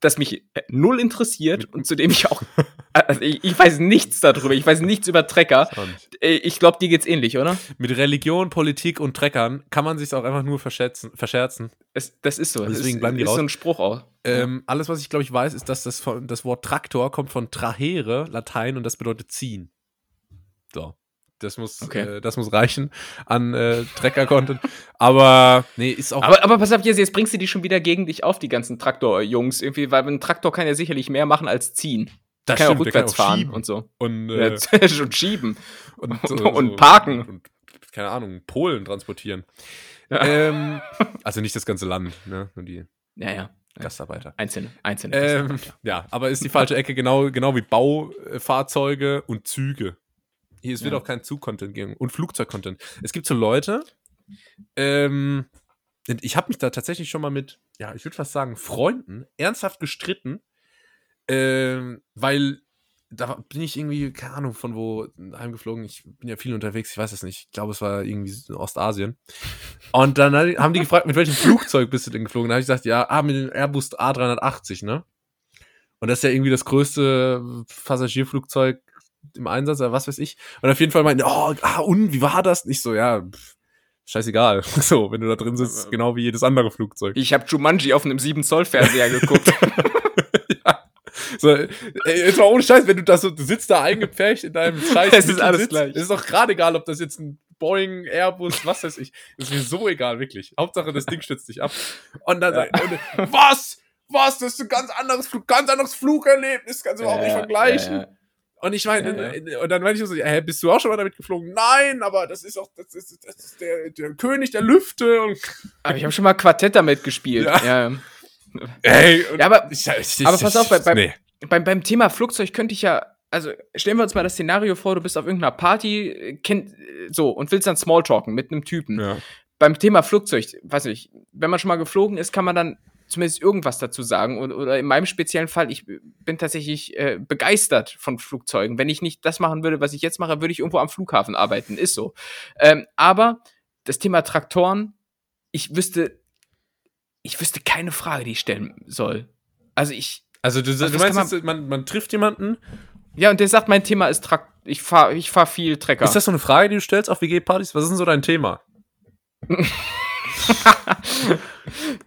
das mich null interessiert und zu dem ich auch, also ich, ich, weiß nichts darüber, ich weiß nichts über Trecker. Äh, ich glaube, dir geht's ähnlich, oder? Mit Religion, Politik und Treckern kann man sich auch einfach nur verscherzen, verscherzen. Es, das ist so. Deswegen bleiben die ist raus. so ein Spruch auch. Ähm, alles, was ich glaube ich weiß, ist, dass das, von, das Wort Traktor kommt von trahere, Latein, und das bedeutet ziehen. So. Das muss, okay. äh, das muss reichen an äh, Trecker-Content. aber nee, ist auch. Aber, aber pass auf, jetzt, jetzt bringst du die schon wieder gegen dich auf, die ganzen Traktor-Jungs. Irgendwie, weil ein Traktor kann ja sicherlich mehr machen als ziehen. Das kann stimmt, auch rückwärts kann auch fahren und so. Und, äh, ja, und schieben. Und, und, und parken. Und, keine Ahnung, Polen transportieren. Ja. Ähm, also nicht das ganze Land, ne? Nur die. Ja, ja. Gastarbeiter. Einzelne, einzelne. Ähm, ja. aber ist die falsche Ecke, genau, genau wie Baufahrzeuge und Züge. Hier, es wird auch kein Zug-Content geben und Flugzeug-Content. Es gibt so Leute, ähm, ich habe mich da tatsächlich schon mal mit, ja, ich würde fast sagen, Freunden ernsthaft gestritten, ähm, weil da bin ich irgendwie, keine Ahnung, von wo heimgeflogen. Ich bin ja viel unterwegs, ich weiß es nicht. Ich glaube, es war irgendwie in Ostasien. Und dann haben die gefragt, mit welchem Flugzeug bist du denn geflogen? Da habe ich gesagt, ja, ah, mit dem Airbus A380, ne? Und das ist ja irgendwie das größte Passagierflugzeug im Einsatz oder was weiß ich. Und auf jeden Fall meinte, oh, ah, und wie war das? Nicht so, ja, pff, scheißegal. So, wenn du da drin sitzt, genau wie jedes andere Flugzeug. Ich habe Jumanji auf einem 7 Zoll Fernseher geguckt. ja. So, ey, jetzt mal ohne Scheiß, wenn du da so, du sitzt da eingepfercht in deinem Scheiß. Es ist alles sitzt, gleich. Es ist doch gerade egal, ob das jetzt ein Boeing, Airbus, was weiß ich. Das ist mir so egal, wirklich. Hauptsache, das Ding stützt dich ab. Und dann, ja. und, was? Was? Das ist ein ganz anderes Flug, ganz anderes Flugerlebnis, kannst du überhaupt nicht vergleichen. Ja, ja. Und ich meine, ja, und dann meine ich so, hä, bist du auch schon mal damit geflogen? Nein, aber das ist auch, das ist, das ist der, der König der Lüfte. Und aber ich habe schon mal Quartett damit gespielt. Ja. ja. Ey, ja, aber, ich, ich, aber pass auf, bei, beim, nee. beim, beim Thema Flugzeug könnte ich ja, also stellen wir uns mal das Szenario vor, du bist auf irgendeiner Party, kennt, so, und willst dann Smalltalken mit einem Typen. Ja. Beim Thema Flugzeug, weiß ich, wenn man schon mal geflogen ist, kann man dann zumindest irgendwas dazu sagen. Oder, oder in meinem speziellen Fall, ich bin tatsächlich äh, begeistert von Flugzeugen. Wenn ich nicht das machen würde, was ich jetzt mache, würde ich irgendwo am Flughafen arbeiten. Ist so. Ähm, aber das Thema Traktoren, ich wüsste, ich wüsste keine Frage, die ich stellen soll. Also ich. Also du, also du meinst, man, man, man trifft jemanden ja, und der sagt, mein Thema ist Trakt. Ich fahre ich fahr viel Trecker. Ist das so eine Frage, die du stellst auf WG-Partys? Was ist denn so dein Thema?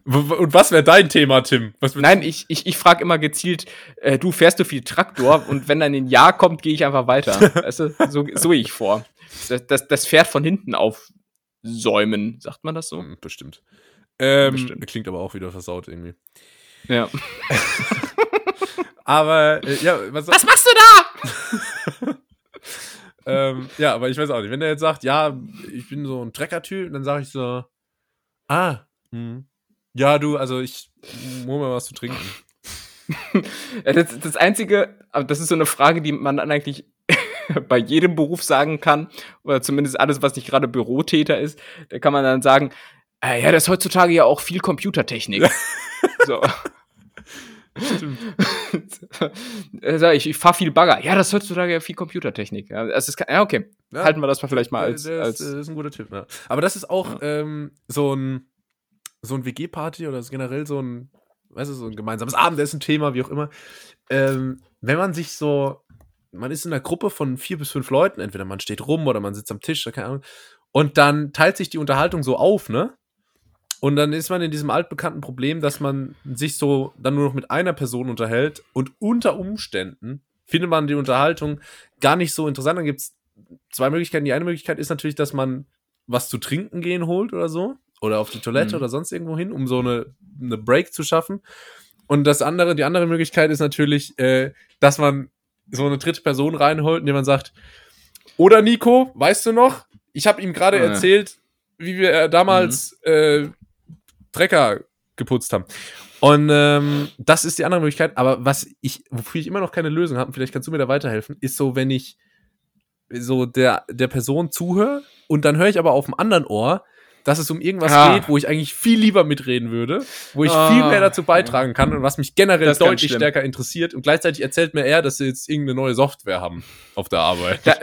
und was wäre dein Thema, Tim? Nein, ich, ich, ich frage immer gezielt, äh, du fährst du viel Traktor und wenn dann ein Ja kommt, gehe ich einfach weiter. weißt du, so, so gehe ich vor. Das, das, das Pferd von hinten aufsäumen, sagt man das so? Hm, bestimmt. Ähm. Klingt aber auch wieder versaut irgendwie. Ja. aber, äh, ja, was, was machst du da? ähm, ja, aber ich weiß auch nicht. Wenn der jetzt sagt, ja, ich bin so ein Trecker-Typ, dann sage ich so, ah, hm. ja, du, also ich muss mal was zu trinken. das, das Einzige, aber das ist so eine Frage, die man dann eigentlich bei jedem Beruf sagen kann, oder zumindest alles, was nicht gerade Bürotäter ist, da kann man dann sagen, äh, ja, das ist heutzutage ja auch viel Computertechnik. so. Stimmt. also ich, ich fahre viel Bagger. Ja, das ist heutzutage ja viel Computertechnik. Ja, es kann, ja okay. Ja, Halten wir das mal vielleicht mal als. Das, als das ist ein guter Tipp, ja. Aber das ist auch ähm, so ein, so ein WG-Party oder generell so ein, weißt du, so ein gemeinsames Abendessen-Thema, wie auch immer. Ähm, wenn man sich so, man ist in einer Gruppe von vier bis fünf Leuten, entweder man steht rum oder man sitzt am Tisch, keine Ahnung, und dann teilt sich die Unterhaltung so auf, ne? Und dann ist man in diesem altbekannten Problem, dass man sich so dann nur noch mit einer Person unterhält und unter Umständen findet man die Unterhaltung gar nicht so interessant. Dann gibt es zwei Möglichkeiten. Die eine Möglichkeit ist natürlich, dass man was zu trinken gehen holt oder so. Oder auf die Toilette mhm. oder sonst irgendwo hin, um so eine, eine Break zu schaffen. Und das andere, die andere Möglichkeit ist natürlich, äh, dass man so eine dritte Person reinholt, indem man sagt, oder Nico, weißt du noch? Ich habe ihm gerade ja. erzählt, wie wir äh, damals mhm. äh, Trecker geputzt haben. Und ähm, das ist die andere Möglichkeit. Aber was ich, wofür ich immer noch keine Lösung habe, vielleicht kannst du mir da weiterhelfen, ist so, wenn ich so der, der Person zuhöre und dann höre ich aber auf dem anderen Ohr, dass es um irgendwas ah. geht, wo ich eigentlich viel lieber mitreden würde, wo ich ah. viel mehr dazu beitragen kann und was mich generell deutlich stärker interessiert. Und gleichzeitig erzählt mir er, dass sie jetzt irgendeine neue Software haben auf der Arbeit. Da,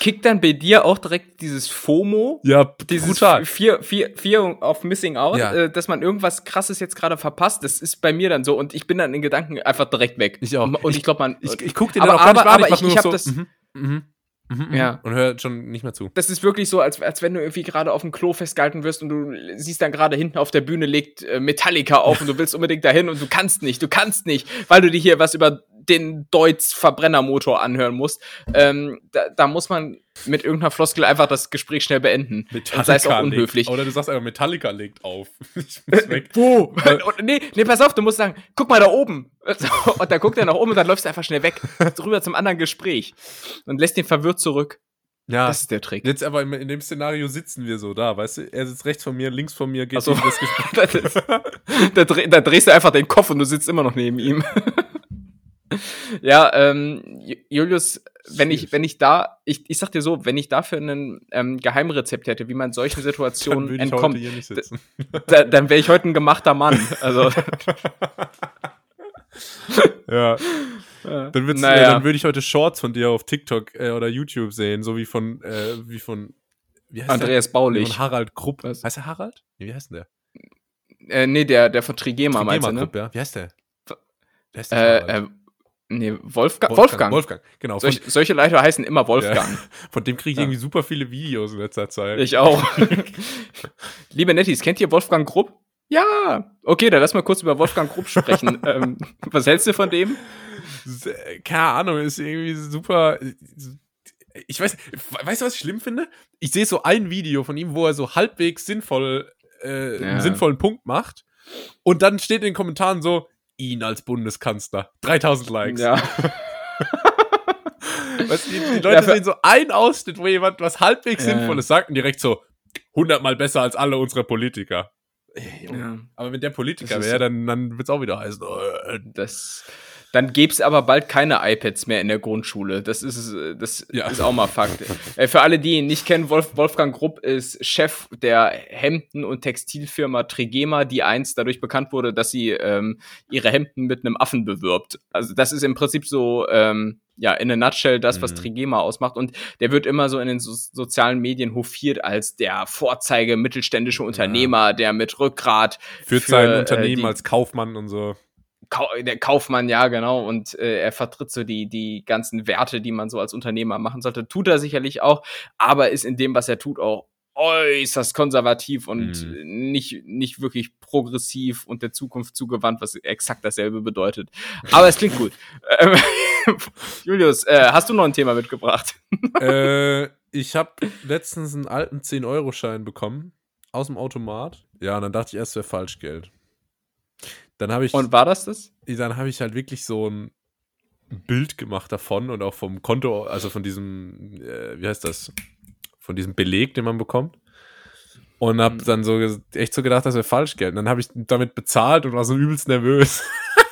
kickt dann bei dir auch direkt dieses FOMO? Ja, dieses brutal. Fear, Fear, Fear of Missing Out, ja. äh, dass man irgendwas krasses jetzt gerade verpasst. Das ist bei mir dann so und ich bin dann in Gedanken einfach direkt weg. Ich auch. Und ich, ich glaube, man. Ich, ich guck den aber, dann auch aber, aber ich, ich habe so, das. Mhm, mhm. Mhm, mhm, ja. Und hört schon nicht mehr zu. Das ist wirklich so, als, als wenn du irgendwie gerade auf dem Klo festgehalten wirst und du siehst dann gerade hinten auf der Bühne legt äh, Metallica auf und du willst unbedingt dahin und du kannst nicht, du kannst nicht, weil du dir hier was über den Deutz Verbrennermotor anhören musst. Ähm, da, da, muss man mit irgendeiner Floskel einfach das Gespräch schnell beenden. Metallica sei es auch unhöflich. Legt, oder du sagst einfach, Metallica legt auf. ich muss weg. Wo? nee, nee, pass auf, du musst sagen, guck mal da oben. Und dann guckt er nach oben und dann läufst du einfach schnell weg. Rüber zum anderen Gespräch. Und lässt den verwirrt zurück. Ja. Das ist der Trick. Jetzt aber in dem Szenario sitzen wir so da, weißt du? Er sitzt rechts von mir, links von mir, geht so. das Gespräch. da drehst du einfach den Kopf und du sitzt immer noch neben ihm. ja, ähm, Julius, wenn ich, wenn ich da, ich, ich sag dir so, wenn ich dafür ein ähm, Geheimrezept hätte, wie man solchen Situationen dann entkommt, da, dann wäre ich heute ein gemachter Mann. Also. ja. Dann, naja. äh, dann würde ich heute Shorts von dir auf TikTok äh, oder YouTube sehen, so wie von, äh, wie von wie Andreas der? Baulich. Von Harald Krupp. Was? Heißt der Harald? Wie heißt denn der? Äh, nee, der, der von Trigema, Trigema meinst du, ne? ja. Wie heißt der? Wer heißt der? Äh, Nee, Wolfgang. Wolfgang. Wolfgang, genau. Solch, solche Leute heißen immer Wolfgang. Ja, von dem kriege ich ja. irgendwie super viele Videos in letzter Zeit. Ich auch. Liebe Nettis, kennt ihr Wolfgang Grupp? Ja. Okay, dann lass mal kurz über Wolfgang Grupp sprechen. ähm, was hältst du von dem? Keine Ahnung, ist irgendwie super. Ich weiß, weißt du, was ich schlimm finde? Ich sehe so ein Video von ihm, wo er so halbwegs sinnvoll, äh, ja. einen sinnvollen Punkt macht. Und dann steht in den Kommentaren so, ihn als Bundeskanzler. 3000 Likes. Ja. weißt, die, die, Leute ja, sehen so ein Ausschnitt, wo jemand was halbwegs ja. Sinnvolles sagt und direkt so 100 mal besser als alle unsere Politiker. Ja. Aber wenn der Politiker wäre, dann, dann wird es auch wieder heißen. Oh, das, dann gäbe es aber bald keine iPads mehr in der Grundschule. Das ist, das ja. ist auch mal Fakt. äh, für alle, die ihn nicht kennen, Wolf, Wolfgang Grupp ist Chef der Hemden- und Textilfirma Trigema, die einst dadurch bekannt wurde, dass sie ähm, ihre Hemden mit einem Affen bewirbt. Also das ist im Prinzip so, ähm, ja, in a nutshell das, was mhm. Trigema ausmacht. Und der wird immer so in den so sozialen Medien hofiert als der Vorzeige mittelständische Unternehmer, ja. der mit Rückgrat führt für, sein Unternehmen äh, als Kaufmann und so der Kaufmann, ja, genau. Und äh, er vertritt so die, die ganzen Werte, die man so als Unternehmer machen sollte. Tut er sicherlich auch, aber ist in dem, was er tut, auch äußerst konservativ und mhm. nicht, nicht wirklich progressiv und der Zukunft zugewandt, was exakt dasselbe bedeutet. Aber es klingt gut. Ähm, Julius, äh, hast du noch ein Thema mitgebracht? äh, ich habe letztens einen alten 10-Euro-Schein bekommen aus dem Automat. Ja, und dann dachte ich erst, es wäre Falschgeld. Dann habe ich. Und war das das? Dann habe ich halt wirklich so ein Bild gemacht davon und auch vom Konto, also von diesem, äh, wie heißt das? Von diesem Beleg, den man bekommt. Und habe mhm. dann so echt so gedacht, das wäre Falschgeld. Und dann habe ich damit bezahlt und war so übelst nervös.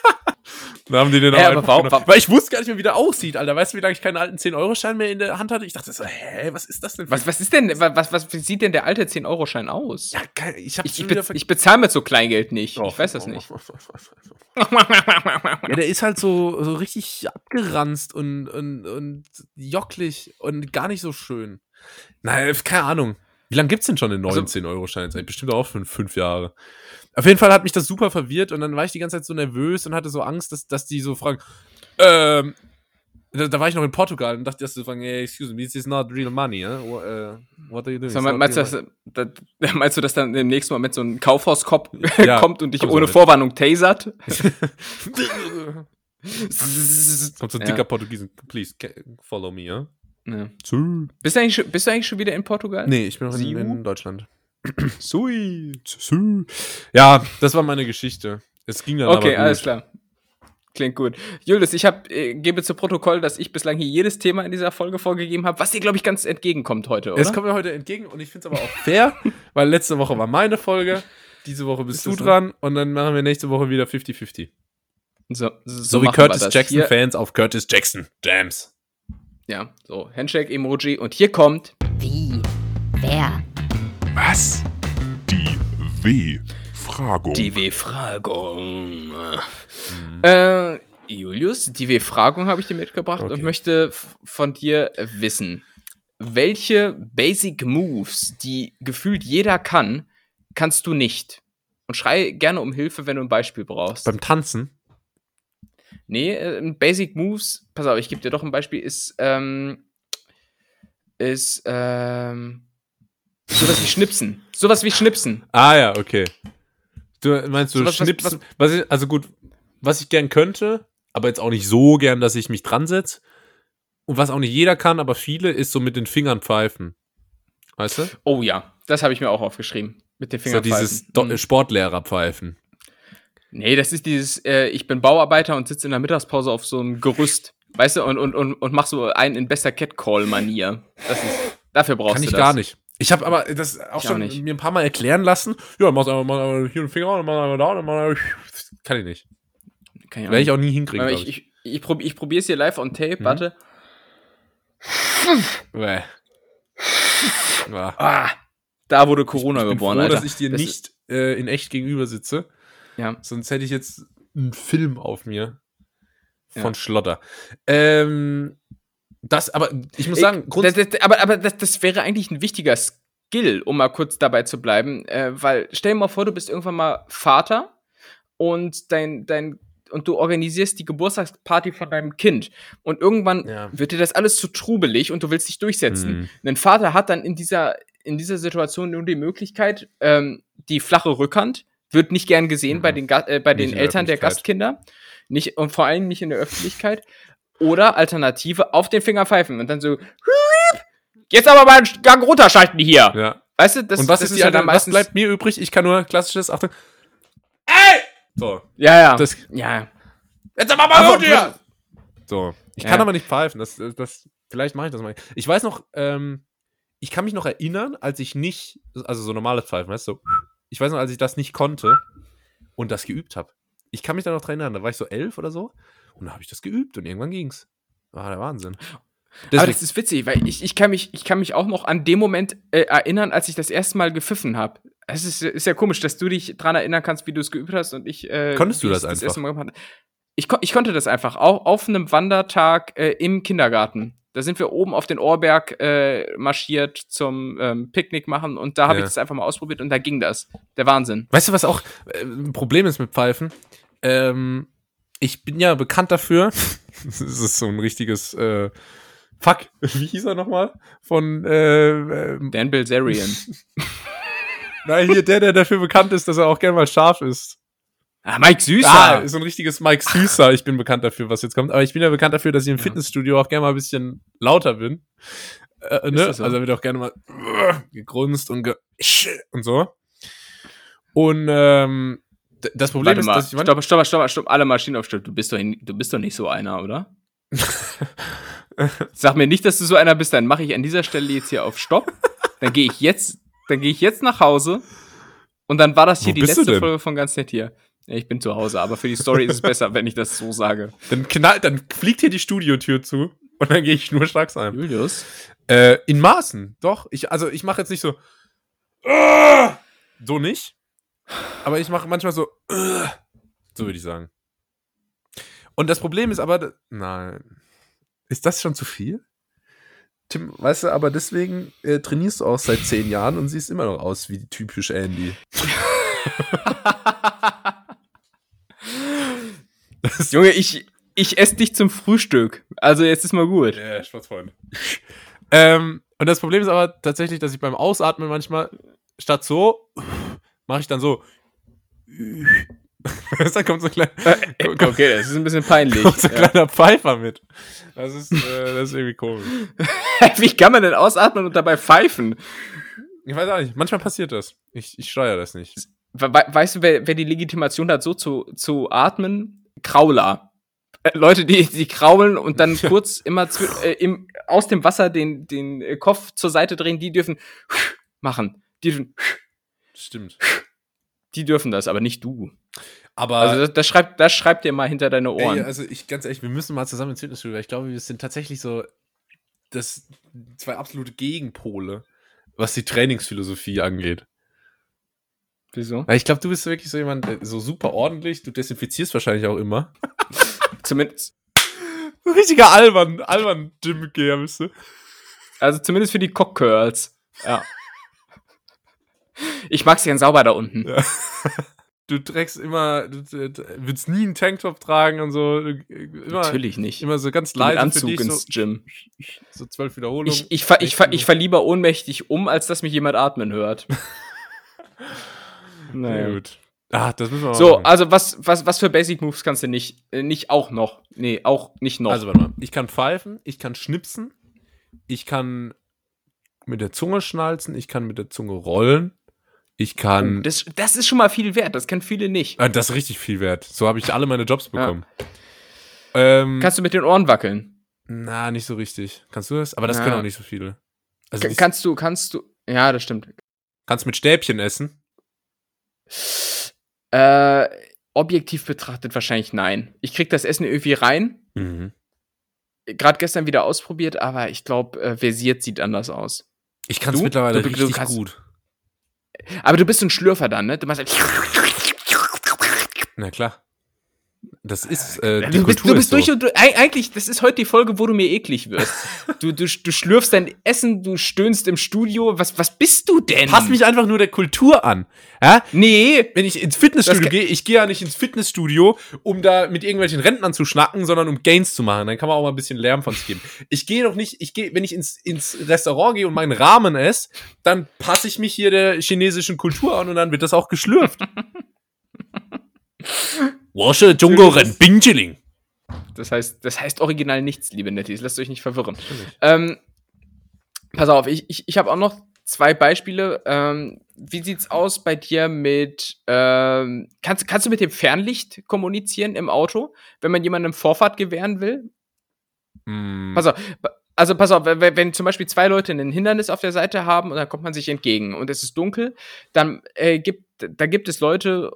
Dann haben die den hä, aber warum, warum, Weil ich wusste gar nicht mehr, wie der aussieht, Alter. Weißt du, wie lange ich keinen alten 10-Euro-Schein mehr in der Hand hatte? Ich dachte so, hä, was ist das denn? Was, was ist denn, was, was, wie sieht denn der alte 10-Euro-Schein aus? Ja, ich, ich, ich, be ich bezahle mit so Kleingeld nicht. Oh, ich weiß das oh, nicht. ja, der ist halt so, so richtig abgeranzt und, und, und jocklig und gar nicht so schön. Nein, keine Ahnung. Wie lange gibt's denn schon den 19 also? Bestimmt auch für fünf Jahre. Auf jeden Fall hat mich das super verwirrt und dann war ich die ganze Zeit so nervös und hatte so Angst, dass, dass die so fragen, ähm, da, da war ich noch in Portugal und dachte, dass sie fragen, hey, excuse me, this is not real money, eh? what, uh, what are you doing? So, meinst, du, dass, da, meinst du, dass dann im nächsten Moment so ein Kaufhauskopf ja, kommt und dich ohne Vorwarnung tasert? kommt so ein dicker ja. Portugiesen, please, follow me, ja? Ja. Bist, du eigentlich, bist du eigentlich schon wieder in Portugal? Nee, ich bin noch in, in, Deutschland. Sui. Sui. Ja, das war meine Geschichte. Es ging dann Okay, alles klar. Klingt gut. Julius, ich hab, äh, gebe zu Protokoll, dass ich bislang hier jedes Thema in dieser Folge vorgegeben habe, was dir, glaube ich, ganz entgegenkommt heute, oder? Es kommt mir heute entgegen und ich finde es aber auch fair, weil letzte Woche war meine Folge, diese Woche bist du dran so? und dann machen wir nächste Woche wieder 50-50. So, so, so wie Curtis Jackson-Fans auf Curtis Jackson. Jams. Ja, so, Handshake-Emoji. Und hier kommt. Wie? Wer? Was? Die W-Fragung. Die W-Fragung. Mhm. Äh, Julius, die W-Fragung habe ich dir mitgebracht okay. und möchte von dir wissen, welche Basic Moves, die gefühlt jeder kann, kannst du nicht? Und schrei gerne um Hilfe, wenn du ein Beispiel brauchst. Beim Tanzen? Nee, äh, Basic Moves, pass auf, ich gebe dir doch ein Beispiel, ist, ähm, ist, ähm, sowas wie Schnipsen. Sowas wie Schnipsen. Ah ja, okay. Du meinst du so was, Schnipsen? Was, was, ich, also gut, was ich gern könnte, aber jetzt auch nicht so gern, dass ich mich dran setze. Und was auch nicht jeder kann, aber viele, ist so mit den Fingern pfeifen. Weißt du? Oh ja, das habe ich mir auch aufgeschrieben. Mit den Fingern so dieses pfeifen. Sportlehrer pfeifen. Nee, das ist dieses, äh, ich bin Bauarbeiter und sitze in der Mittagspause auf so einem Gerüst, weißt du, und, und, und, und mach so einen in bester Catcall-Manier. Das ist, dafür brauchst Kann du das. Kann ich gar nicht. Ich habe aber das auch ich schon auch mir ein paar Mal erklären lassen. Ja, mach einfach mal hier einen Finger und mal da und mal Kann ich nicht. Kann ich Werde ich auch nie hinkriegen. Ich, ich, ich, prob, ich probiere es hier live on tape, mhm. warte. ah, da wurde Corona ich, ich geboren, bin froh, Alter. dass ich dir das nicht äh, in echt gegenüber sitze. Ja. Sonst hätte ich jetzt einen Film auf mir von ja. Schlotter. Ähm, das, aber ich muss sagen, ich, das, das, aber, aber das, das wäre eigentlich ein wichtiger Skill, um mal kurz dabei zu bleiben, äh, weil stell dir mal vor, du bist irgendwann mal Vater und dein, dein und du organisierst die Geburtstagsparty von deinem Kind. Und irgendwann Ja. wird dir das alles zu trubelig und du willst dich durchsetzen. Mhm. Ein Vater hat dann in dieser, in dieser Situation nur die Möglichkeit, ähm, die flache Rückhand wird nicht gern gesehen Mhm. bei den, Ga- äh, bei Nicht den der Eltern der. Gastkinder. Nicht, und vor allem nicht in der Öffentlichkeit. Oder Alternative auf den Finger pfeifen und dann so, jetzt aber mal einen Gang runterschalten hier. Ja. Weißt du, das, und was das ist, ja dann was meistens. bleibt mir übrig? Ich kann nur klassisches Achtung. Ey! So. ja, ja. Das, ja. jetzt aber mal hier! So. Ich kann Ja. aber nicht pfeifen. Das, das, vielleicht mache ich das mal. Ich weiß noch, ähm, ich kann mich noch erinnern, als ich nicht, also so normale Pfeifen, weißt du, so, ich weiß noch, als ich das nicht konnte und das geübt habe. Ich kann mich da noch dran erinnern, da war ich so elf oder so und da habe ich das geübt und irgendwann ging's. War der Wahnsinn. Aber Deswegen- das ist witzig, weil ich, ich, kann mich, ich kann mich auch noch an den Moment äh, erinnern, als ich das erste Mal gepfiffen habe. Es ist, ist ja komisch, dass du dich dran erinnern kannst, wie du es geübt hast und ich. Äh, Konntest du das ich's einfach? erste Mal gemacht. Ich, kon ich konnte das einfach. Auch auf einem Wandertag äh, im Kindergarten. Da sind wir oben auf den Ohrberg äh, marschiert zum ähm, Picknick machen und da habe Ja. ich das einfach mal ausprobiert und da ging das. Der Wahnsinn. Weißt du, was auch äh, ein Problem ist mit Pfeifen? Ähm, ich bin ja bekannt dafür. das ist so ein richtiges äh, Fuck. Wie hieß er nochmal? Von äh, ähm, Dan Bilzerian. nein, hier der, der dafür bekannt ist, dass er auch gerne mal scharf ist. ah, Mike Süßer. Ah, so ein richtiges Mike Süßer. Ich bin bekannt dafür, was jetzt kommt. Aber ich bin ja bekannt dafür, dass ich im Fitnessstudio auch gerne mal ein bisschen lauter bin. Äh, ne? das so? Also wird auch gerne mal gegrunzt und ge und so. Und ähm, das Problem Warte ist, mal. dass ich Stopp, stopp, stopp, stopp. Alle Maschinen auf Stopp. Du bist doch, du bist doch nicht so einer, oder? Sag mir nicht, dass du so einer bist, dann mache ich an dieser Stelle jetzt hier auf Stopp. Dann gehe ich jetzt, dann gehe ich jetzt nach Hause. Und dann war das hier Wo die letzte? Folge von ganz nett hier. Ja, ich bin zu Hause, aber für die Story ist es besser, wenn ich das so sage. Dann knallt, dann fliegt hier die Studiotür zu und dann gehe ich nur schlags ein. Julius? Äh, in Maßen, doch. Ich, also ich mache jetzt nicht so. "Ah!" So nicht. Aber ich mache manchmal so. "Ah!" So würde ich sagen. Und das Problem ist aber. Nein. Ist das schon zu viel? Tim, weißt du, aber deswegen äh, trainierst du auch seit zehn Jahren und siehst immer noch aus wie die typische Andy. Junge, ich, ich esse dich zum Frühstück. Also jetzt ist mal gut. Ja, Sportsfreund. ähm, und das Problem ist aber tatsächlich, dass ich beim Ausatmen manchmal statt so mache ich dann so. dann kommt so ein, klein, kommt, Okay, das ist ein bisschen peinlich. kommt so ein Ja. kleiner Pfeifer mit. Das ist, äh, das ist irgendwie komisch. Wie kann man denn ausatmen und dabei pfeifen? Ich weiß auch nicht. Manchmal passiert das. Ich, ich steuere das nicht. We weißt du, wer, wer die Legitimation hat, so zu, zu atmen? Krauler. Äh, Leute, die, die kraulen und dann kurz immer zwi- äh, im, aus dem Wasser den, den äh, Kopf zur Seite drehen, die dürfen machen. Die dürfen, Stimmt. die dürfen das, aber nicht du. Aber Also das, das, schreibt, das schreibt dir mal hinter deine ey, Ohren. also ich ganz ehrlich, wir müssen mal zusammen ins Fitnessstudio. weil Ich glaube, wir sind tatsächlich so das zwei absolute Gegenpole, was die Trainingsphilosophie angeht. Wieso? Weil ich glaube, du bist wirklich so jemand, der so super ordentlich, du desinfizierst wahrscheinlich auch immer. Zumindest, richtiger Alban, Alban Gym-Geher bist du. also zumindest für die Cock-Curls. Ja. Ich mag's gern sauber da unten. Ja. Du trägst immer, du, du, willst nie einen Tanktop tragen und so. Immer, Natürlich nicht. Immer so ganz Mit leise Anzug für dich, ins so, Gym. so zwölf Wiederholungen. Ich, ich, ich, ich ver lieber ohnmächtig um, als dass mich jemand atmen hört. Sehr naja. gut. Ah, das müssen wir So, machen. also was, was, was für Basic Moves kannst du nicht, äh, nicht auch noch? Nee, auch nicht noch. Also, warte mal. Ich kann pfeifen, ich kann schnipsen, ich kann mit der Zunge schnalzen, ich kann mit der Zunge rollen, ich kann. Das, das ist schon mal viel wert, das kennen viele nicht. Ah, das ist richtig viel wert. So habe ich alle meine Jobs bekommen. Ähm, Kannst du mit den Ohren wackeln? na, nicht so richtig. Kannst du das? Aber das Ja. können auch nicht so viele. Also, kannst du, kannst du, ja, das stimmt. kannst mit Stäbchen essen. Äh, objektiv betrachtet wahrscheinlich nein. Ich krieg das Essen irgendwie rein. Mhm. Gerade gestern wieder ausprobiert, aber ich glaube, äh, versiert sieht anders aus. Ich kann es Du? mittlerweile Du- du richtig kannst- gut. Aber du bist so ein Schlürfer dann, ne? Du machst halt Na klar. Das ist äh, die du bist, du bist durch so. und durch. Eigentlich, das ist heute die Folge, wo du mir eklig wirst. du, du, du schlürfst dein Essen, du stöhnst im Studio. Was, was bist du denn? Pass mich einfach nur der Kultur an. Ja? Nee. Wenn ich ins Fitnessstudio gehe, ich gehe ja nicht ins Fitnessstudio, um da mit irgendwelchen Rentnern zu schnacken, sondern um Gains zu machen. Dann kann man auch mal ein bisschen Lärm von sich geben. Ich gehe doch nicht, ich gehe, wenn ich ins, ins Restaurant gehe und meinen Rahmen esse, dann passe ich mich hier der chinesischen Kultur an und dann wird das auch geschlürft. Wasche Jungoren Bingjiling. Das heißt, das heißt original nichts, liebe Nettis. Lasst euch nicht verwirren. Ähm, pass auf, ich, ich, ich habe auch noch zwei Beispiele. Ähm, wie sieht's aus bei dir mit ähm, kannst, kannst du mit dem Fernlicht kommunizieren im Auto, wenn man jemandem Vorfahrt gewähren will? Mm. Pass auf, also pass auf, wenn, wenn, zum Beispiel zwei Leute ein Hindernis auf der Seite haben und dann kommt man sich entgegen und es ist dunkel, dann äh, gibt da gibt es Leute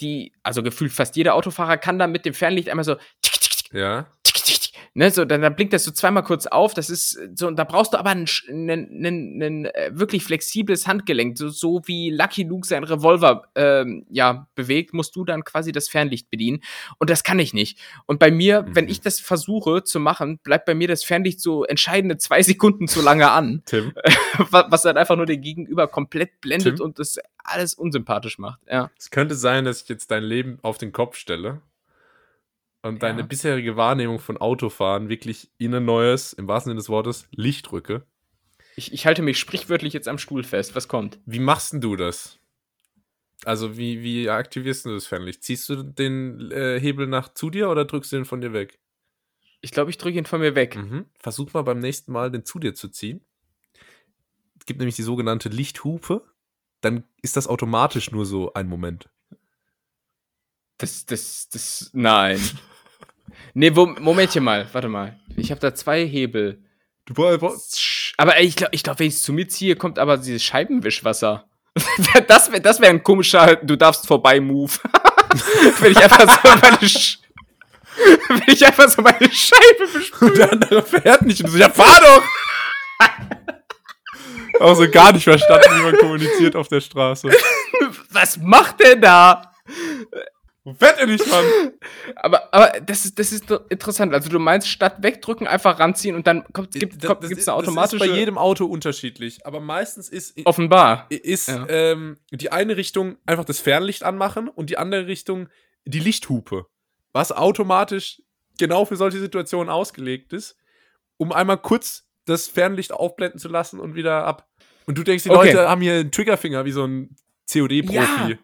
die, also gefühlt fast jeder Autofahrer kann da mit dem Fernlicht einmal so ja. Ne, so, dann, dann blinkt das so zweimal kurz auf. Das ist so, und da brauchst du aber ein, ein, ein, ein äh, wirklich flexibles Handgelenk. So, so wie Lucky Luke seinen Revolver ähm, ja, bewegt, musst du dann quasi das Fernlicht bedienen. Und das kann ich nicht. Und bei mir, mhm. wenn ich das versuche zu machen, bleibt bei mir das Fernlicht so entscheidende zwei Sekunden zu lange an. Tim. Was dann einfach nur den Gegenüber komplett blendet Tim? und das alles unsympathisch macht. Ja. Es könnte sein, dass ich jetzt dein Leben auf den Kopf stelle und deine ja. bisherige Wahrnehmung von Autofahren wirklich in ein neues, im wahrsten Sinne des Wortes, Licht rücke. Ich, ich halte mich sprichwörtlich jetzt am Stuhl fest. Was kommt? Wie machst denn du das? Also, wie, wie aktivierst du das Fernlicht? Ziehst du den äh, Hebel nach zu dir oder drückst du den von dir weg? Ich glaube, ich drücke ihn von mir weg. Mhm. Versuch mal beim nächsten Mal, den zu dir zu ziehen. Es gibt nämlich die sogenannte Lichthupe. Dann ist das automatisch nur so ein Moment. Das, das, das, nein. nee, wo, Momentchen mal, warte mal. Ich habe da zwei Hebel. Du, aber ich glaube, ich glaub, wenn ich es zu mir ziehe, kommt aber dieses Scheibenwischwasser. das wäre das wär ein komischer Du darfst vorbei Move. wenn ich einfach so meine Sch wenn ich einfach so meine Scheibe bespüle. Der andere fährt nicht und so, ja, fahr doch! Auch so gar nicht verstanden, wie man kommuniziert auf der Straße. Was macht der da? Er nicht, Mann? aber, aber das ist, das ist interessant. Also du meinst, statt wegdrücken, einfach ranziehen und dann kommt, gibt es eine automatische... Das ist bei jedem Auto unterschiedlich. Aber meistens ist... Offenbar. Ist ja. ähm, die eine Richtung einfach das Fernlicht anmachen und die andere Richtung die Lichthupe. Was automatisch genau für solche Situationen ausgelegt ist, um einmal kurz das Fernlicht aufblenden zu lassen und wieder ab. Und du denkst, die okay. Leute haben hier einen Triggerfinger wie so ein COD-Profi. Ja.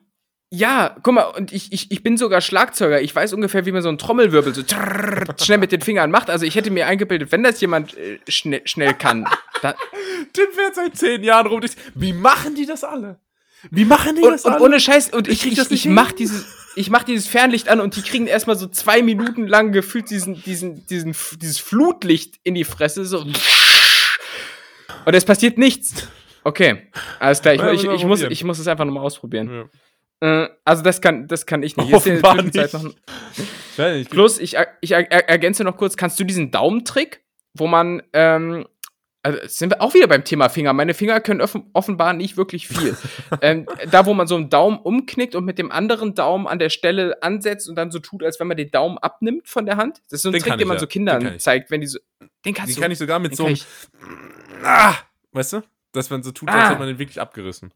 Ja, guck mal, und ich, ich, ich bin sogar Schlagzeuger. Ich weiß ungefähr, wie man so einen Trommelwirbel so trrr, schnell mit den Fingern macht. Also ich hätte mir eingebildet, wenn das jemand äh, schnell, schnell kann. Tim fährt seit zehn Jahren rum. Wie machen die das alle? Wie machen die und, das und alle? ohne Scheiß, und ich, ich, ich, ich mach dieses, ich mach dieses Fernlicht an und die kriegen erstmal so zwei Minuten lang gefühlt diesen, diesen, diesen, dieses Flutlicht in die Fresse. So. Und es passiert nichts. Okay, alles klar. Ich, ich, ich, muss, ich muss es einfach nochmal ausprobieren. Ja. Äh, also das kann, das kann ich nicht. In der Zwischenzeit noch. Ein Plus, ich, ich ergänze noch kurz, kannst du diesen Daumentrick, wo man, ähm, also sind wir auch wieder beim Thema Finger. Meine Finger können offenbar nicht wirklich viel. ähm, da, wo man so einen Daumen umknickt und mit dem anderen Daumen an der Stelle ansetzt und dann so tut, als wenn man den Daumen abnimmt von der Hand. Das ist so ein den Trick, den man ja. so Kindern zeigt, wenn die so. Den kannst den du. Den kann ich sogar mit so einem. Ah, weißt du? Dass man so tut, als ah. hätte man den wirklich abgerissen.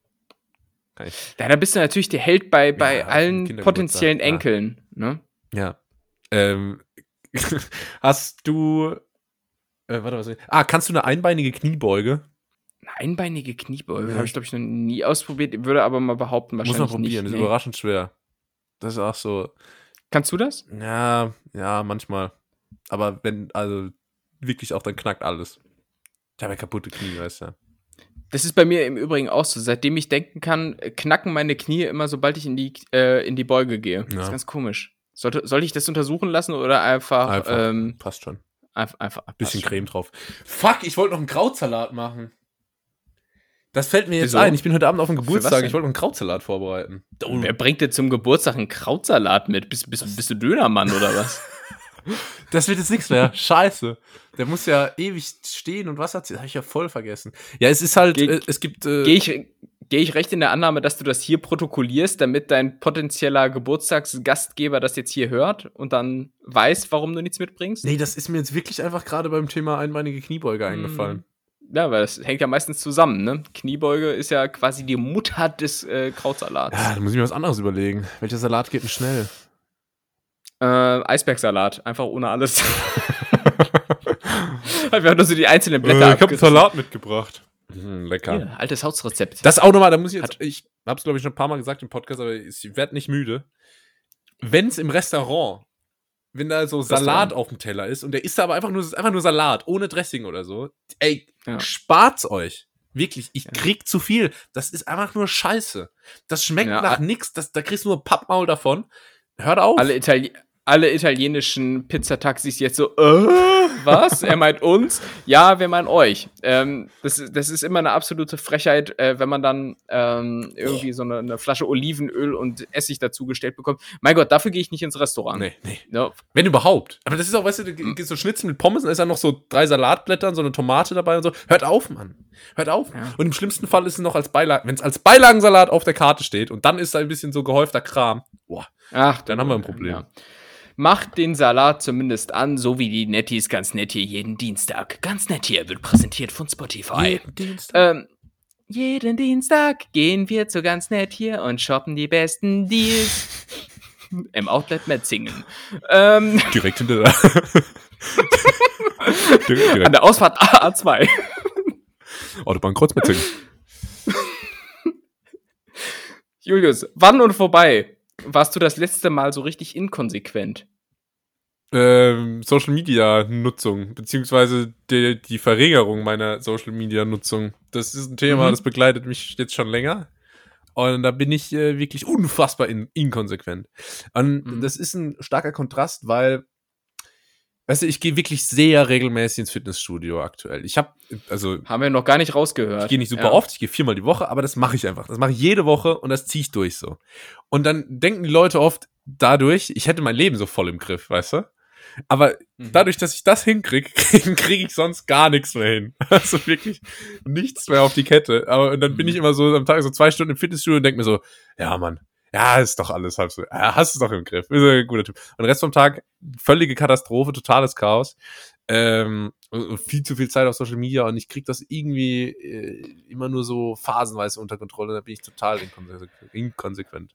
Ja, da bist du natürlich der Held bei, bei ja, allen potenziellen Enkeln. Ne? Ja. Ähm, hast du. Äh, warte, was. Ah, kannst du eine einbeinige Kniebeuge? Eine einbeinige Kniebeuge? Ja. Habe ich, glaube ich, noch nie ausprobiert. Würde aber mal behaupten, wahrscheinlich. Muss man probieren, nicht, ist nee. überraschend schwer. Das ist auch so. Kannst du das? Ja, ja, manchmal. Aber wenn, also wirklich auch, dann knackt alles. Ich habe ja kaputte Knie, weißt du. Das ist bei mir im Übrigen auch so. Seitdem ich denken kann, knacken meine Knie immer, sobald ich in die, äh, in die Beuge gehe. Ja. Das ist ganz komisch. Sollte, soll ich das untersuchen lassen oder einfach. einfach ähm, passt schon. Einfach. einfach Bisschen schon. Creme drauf. Fuck, ich wollte noch einen Krautsalat machen. Das fällt mir jetzt Wieso? ein. Ich bin heute Abend auf dem Geburtstag. Ich wollte noch einen Krautsalat vorbereiten. Oh. Wer bringt dir zum Geburtstag einen Krautsalat mit? Bist, bist, bist du Dönermann oder was? Das wird jetzt nichts mehr. Scheiße. Der muss ja ewig stehen und was hat sie? Habe ich ja voll vergessen. Ja, es ist halt, Ge äh, es gibt. Äh, Gehe ich, gehe ich recht in der Annahme, dass du das hier protokollierst, damit dein potenzieller Geburtstagsgastgeber das jetzt hier hört und dann weiß, warum du nichts mitbringst? Nee, das ist mir jetzt wirklich einfach gerade beim Thema einbeinige Kniebeuge eingefallen. Ja, weil das hängt ja meistens zusammen, ne? Kniebeuge ist ja quasi die Mutter des äh, Krautsalats. Ja, da muss ich mir was anderes überlegen. Welcher Salat geht denn schnell? Äh, Eisbergsalat, einfach ohne alles. Wir haben nur so die einzelnen Blätter. Äh, ich habe einen Salat mitgebracht. Mm, lecker. Ja, altes Hausrezept. Das auch nochmal, da muss ich jetzt, ich habe es glaube ich schon ein paar Mal gesagt im Podcast, aber ich werde nicht müde. Wenn es im Restaurant, wenn da so Salat auf dem Teller ist und der isst da aber einfach nur, einfach nur Salat, ohne Dressing oder so, ey, ja. spart's euch. Wirklich, ich krieg ja. zu viel. Das ist einfach nur Scheiße. Das schmeckt ja. nach nix. Das, da kriegst du nur Pappmaul davon. Hört auf. Alle, Itali alle italienischen Pizzataxis jetzt so, äh, was? Er meint uns? Ja, wir meinen euch. Ähm, das, das ist immer eine absolute Frechheit, äh, wenn man dann ähm, irgendwie so eine, eine, Flasche Olivenöl und Essig dazugestellt bekommt. Mein Gott, dafür gehe ich nicht ins Restaurant. Nee, nee. Ja. Wenn überhaupt. Aber das ist auch, weißt du, du gehst so Schnitzel mit Pommes und da ist dann noch so drei Salatblätter und so eine Tomate dabei und so. Hört auf, Mann. Hört auf. Ja. Und im schlimmsten Fall ist es noch als Beilagen, wenn es als Beilagensalat auf der Karte steht und dann ist da ein bisschen so gehäufter Kram. Boah. Ach, dann haben wir ein Problem. Ja. Macht den Salat zumindest an, so wie die Netties ganz nett hier jeden Dienstag. Ganz nett hier wird präsentiert von Spotify. Jeden Dienstag. Ähm, jeden Dienstag gehen wir zu ganz nett hier und shoppen die besten Deals. Im Outlet Metzingen. Ähm, direkt hinter der. direkt, direkt. An der Ausfahrt A2. Autobahn Kreuzmetzingen. Julius, wann und vorbei warst du das letzte Mal so richtig inkonsequent? Ähm, Social Media Nutzung, beziehungsweise die, die Verringerung meiner Social Media Nutzung. Das ist ein Thema, mhm. das begleitet mich jetzt schon länger. Und da bin ich äh, wirklich unfassbar in, inkonsequent. Und mhm. das ist ein starker Kontrast, weil Weißt du, ich gehe wirklich sehr regelmäßig ins Fitnessstudio aktuell. Ich habe, also. Haben wir noch gar nicht rausgehört. Ich gehe nicht super ja. oft, ich gehe viermal die Woche, aber das mache ich einfach. Das mache ich jede Woche und das ziehe ich durch so. Und dann denken die Leute oft dadurch, ich hätte mein Leben so voll im Griff, weißt du? Aber mhm. dadurch, dass ich das hinkriege, kriege krieg ich sonst gar nichts mehr hin. Also wirklich nichts mehr auf die Kette. Aber dann bin ich mhm. immer so am Tag so zwei Stunden im Fitnessstudio und denke mir so, ja Mann, ja, ist doch alles halb so. Ja, hast es doch im Griff. Ist ein guter Typ. Und den Rest vom Tag, völlige Katastrophe, totales Chaos. Ähm, viel zu viel Zeit auf Social Media und ich krieg das irgendwie äh, immer nur so phasenweise unter Kontrolle. Da bin ich total inkonsequent.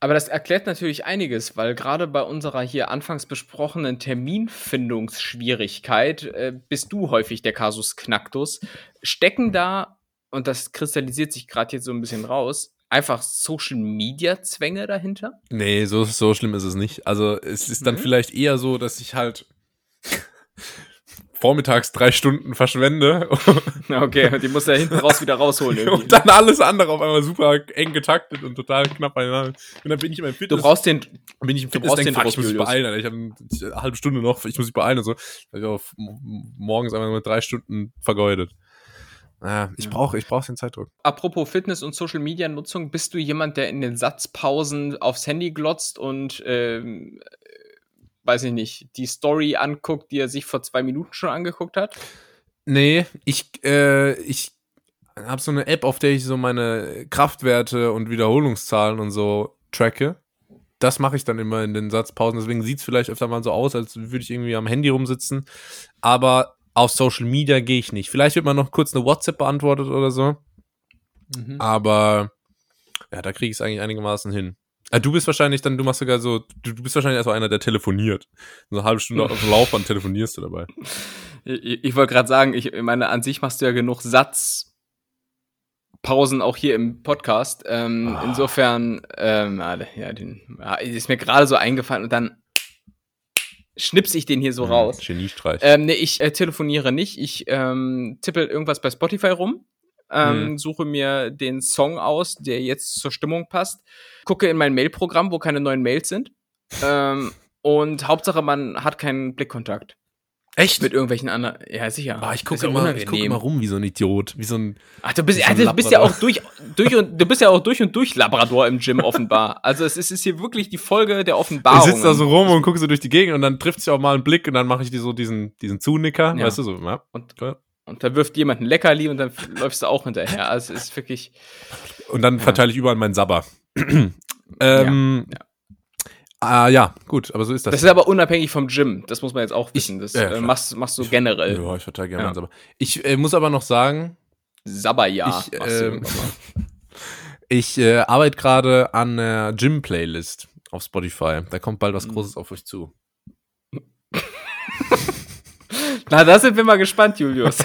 Aber das erklärt natürlich einiges, weil gerade bei unserer hier anfangs besprochenen Terminfindungsschwierigkeit äh, bist du häufig der Kasus Knacktus. Stecken da, und das kristallisiert sich gerade jetzt so ein bisschen raus, einfach Social Media Zwänge dahinter? Nee, so, so schlimm ist es nicht. Also es ist dann mhm. vielleicht eher so, dass ich halt vormittags drei Stunden verschwende. okay, die muss er hinten raus wieder rausholen. Irgendwie. Und dann alles andere auf einmal super eng getaktet und total knapp beieinander. Und dann bin ich in meinem Fitness. Du brauchst den, bin ich im Fitness, denk, fuck, ich muss mich beeilen, Alter. Ich habe eine halbe Stunde noch, ich muss mich beeilen und so. Ich habe morgens einfach nur drei Stunden vergeudet. Ja, ich brauche ich brauch den Zeitdruck. Apropos Fitness und Social Media Nutzung, bist du jemand, der in den Satzpausen aufs Handy glotzt und ähm, weiß ich nicht, die Story anguckt, die er sich vor zwei Minuten schon angeguckt hat? Nee, ich, äh, ich habe so eine App, auf der ich so meine Kraftwerte und Wiederholungszahlen und so tracke. Das mache ich dann immer in den Satzpausen. Deswegen sieht es vielleicht öfter mal so aus, als würde ich irgendwie am Handy rumsitzen. Aber auf Social Media gehe ich nicht. Vielleicht wird man noch kurz eine WhatsApp beantwortet oder so. Mhm. Aber ja, da kriege ich es eigentlich einigermaßen hin. Ja, du bist wahrscheinlich dann, du machst sogar so, du, du bist wahrscheinlich erst so einer, der telefoniert. So eine halbe Stunde auf dem Laufband telefonierst du dabei. Ich, ich wollte gerade sagen, ich meine, an sich machst du ja genug Satzpausen auch hier im Podcast. Ähm, ah. Insofern, ähm, ja, den, ja, ist mir gerade so eingefallen und dann schnipse ich den hier so mhm, raus. Geniestreich. Ähm, nee, ich äh, telefoniere nicht. Ich ähm, tippel irgendwas bei Spotify rum, ähm, mhm. suche mir den Song aus, der jetzt zur Stimmung passt, gucke in mein Mailprogramm, wo keine neuen Mails sind. ähm, und Hauptsache, man hat keinen Blickkontakt. Echt? Mit irgendwelchen anderen. Ja, sicher. Ah, ich gucke immer, guck immer rum wie so ein Idiot. Wie so ein. Ach, du bist, so also, du bist ja auch durch, durch und, du bist ja auch durch und durch Labrador im Gym offenbar. Also es ist, ist hier wirklich die Folge der Offenbarung. Ich sitze da so rum und gucke so durch die Gegend und dann trifft sich auch mal ein Blick und dann mache ich die so diesen, diesen Zunicker, ja. weißt du, so, ja. Und, Und da wirft jemand ein Leckerli und dann läufst du auch hinterher. Also es ist wirklich. Und dann verteile ich überall meinen Sabber. ähm, ja, ja. Ah, ja, gut, aber so ist das. Das ist aber unabhängig vom Gym. Das muss man jetzt auch wissen. Das ja, äh, machst, machst du generell. Ja, ich verteile gerne ja. Sabber. Ich äh, muss aber noch sagen. Sabberjahr. Ich, äh, ich äh, arbeite gerade an der Gym-Playlist auf Spotify. Da kommt bald was mhm. Großes auf euch zu. Na, da sind wir mal gespannt, Julius.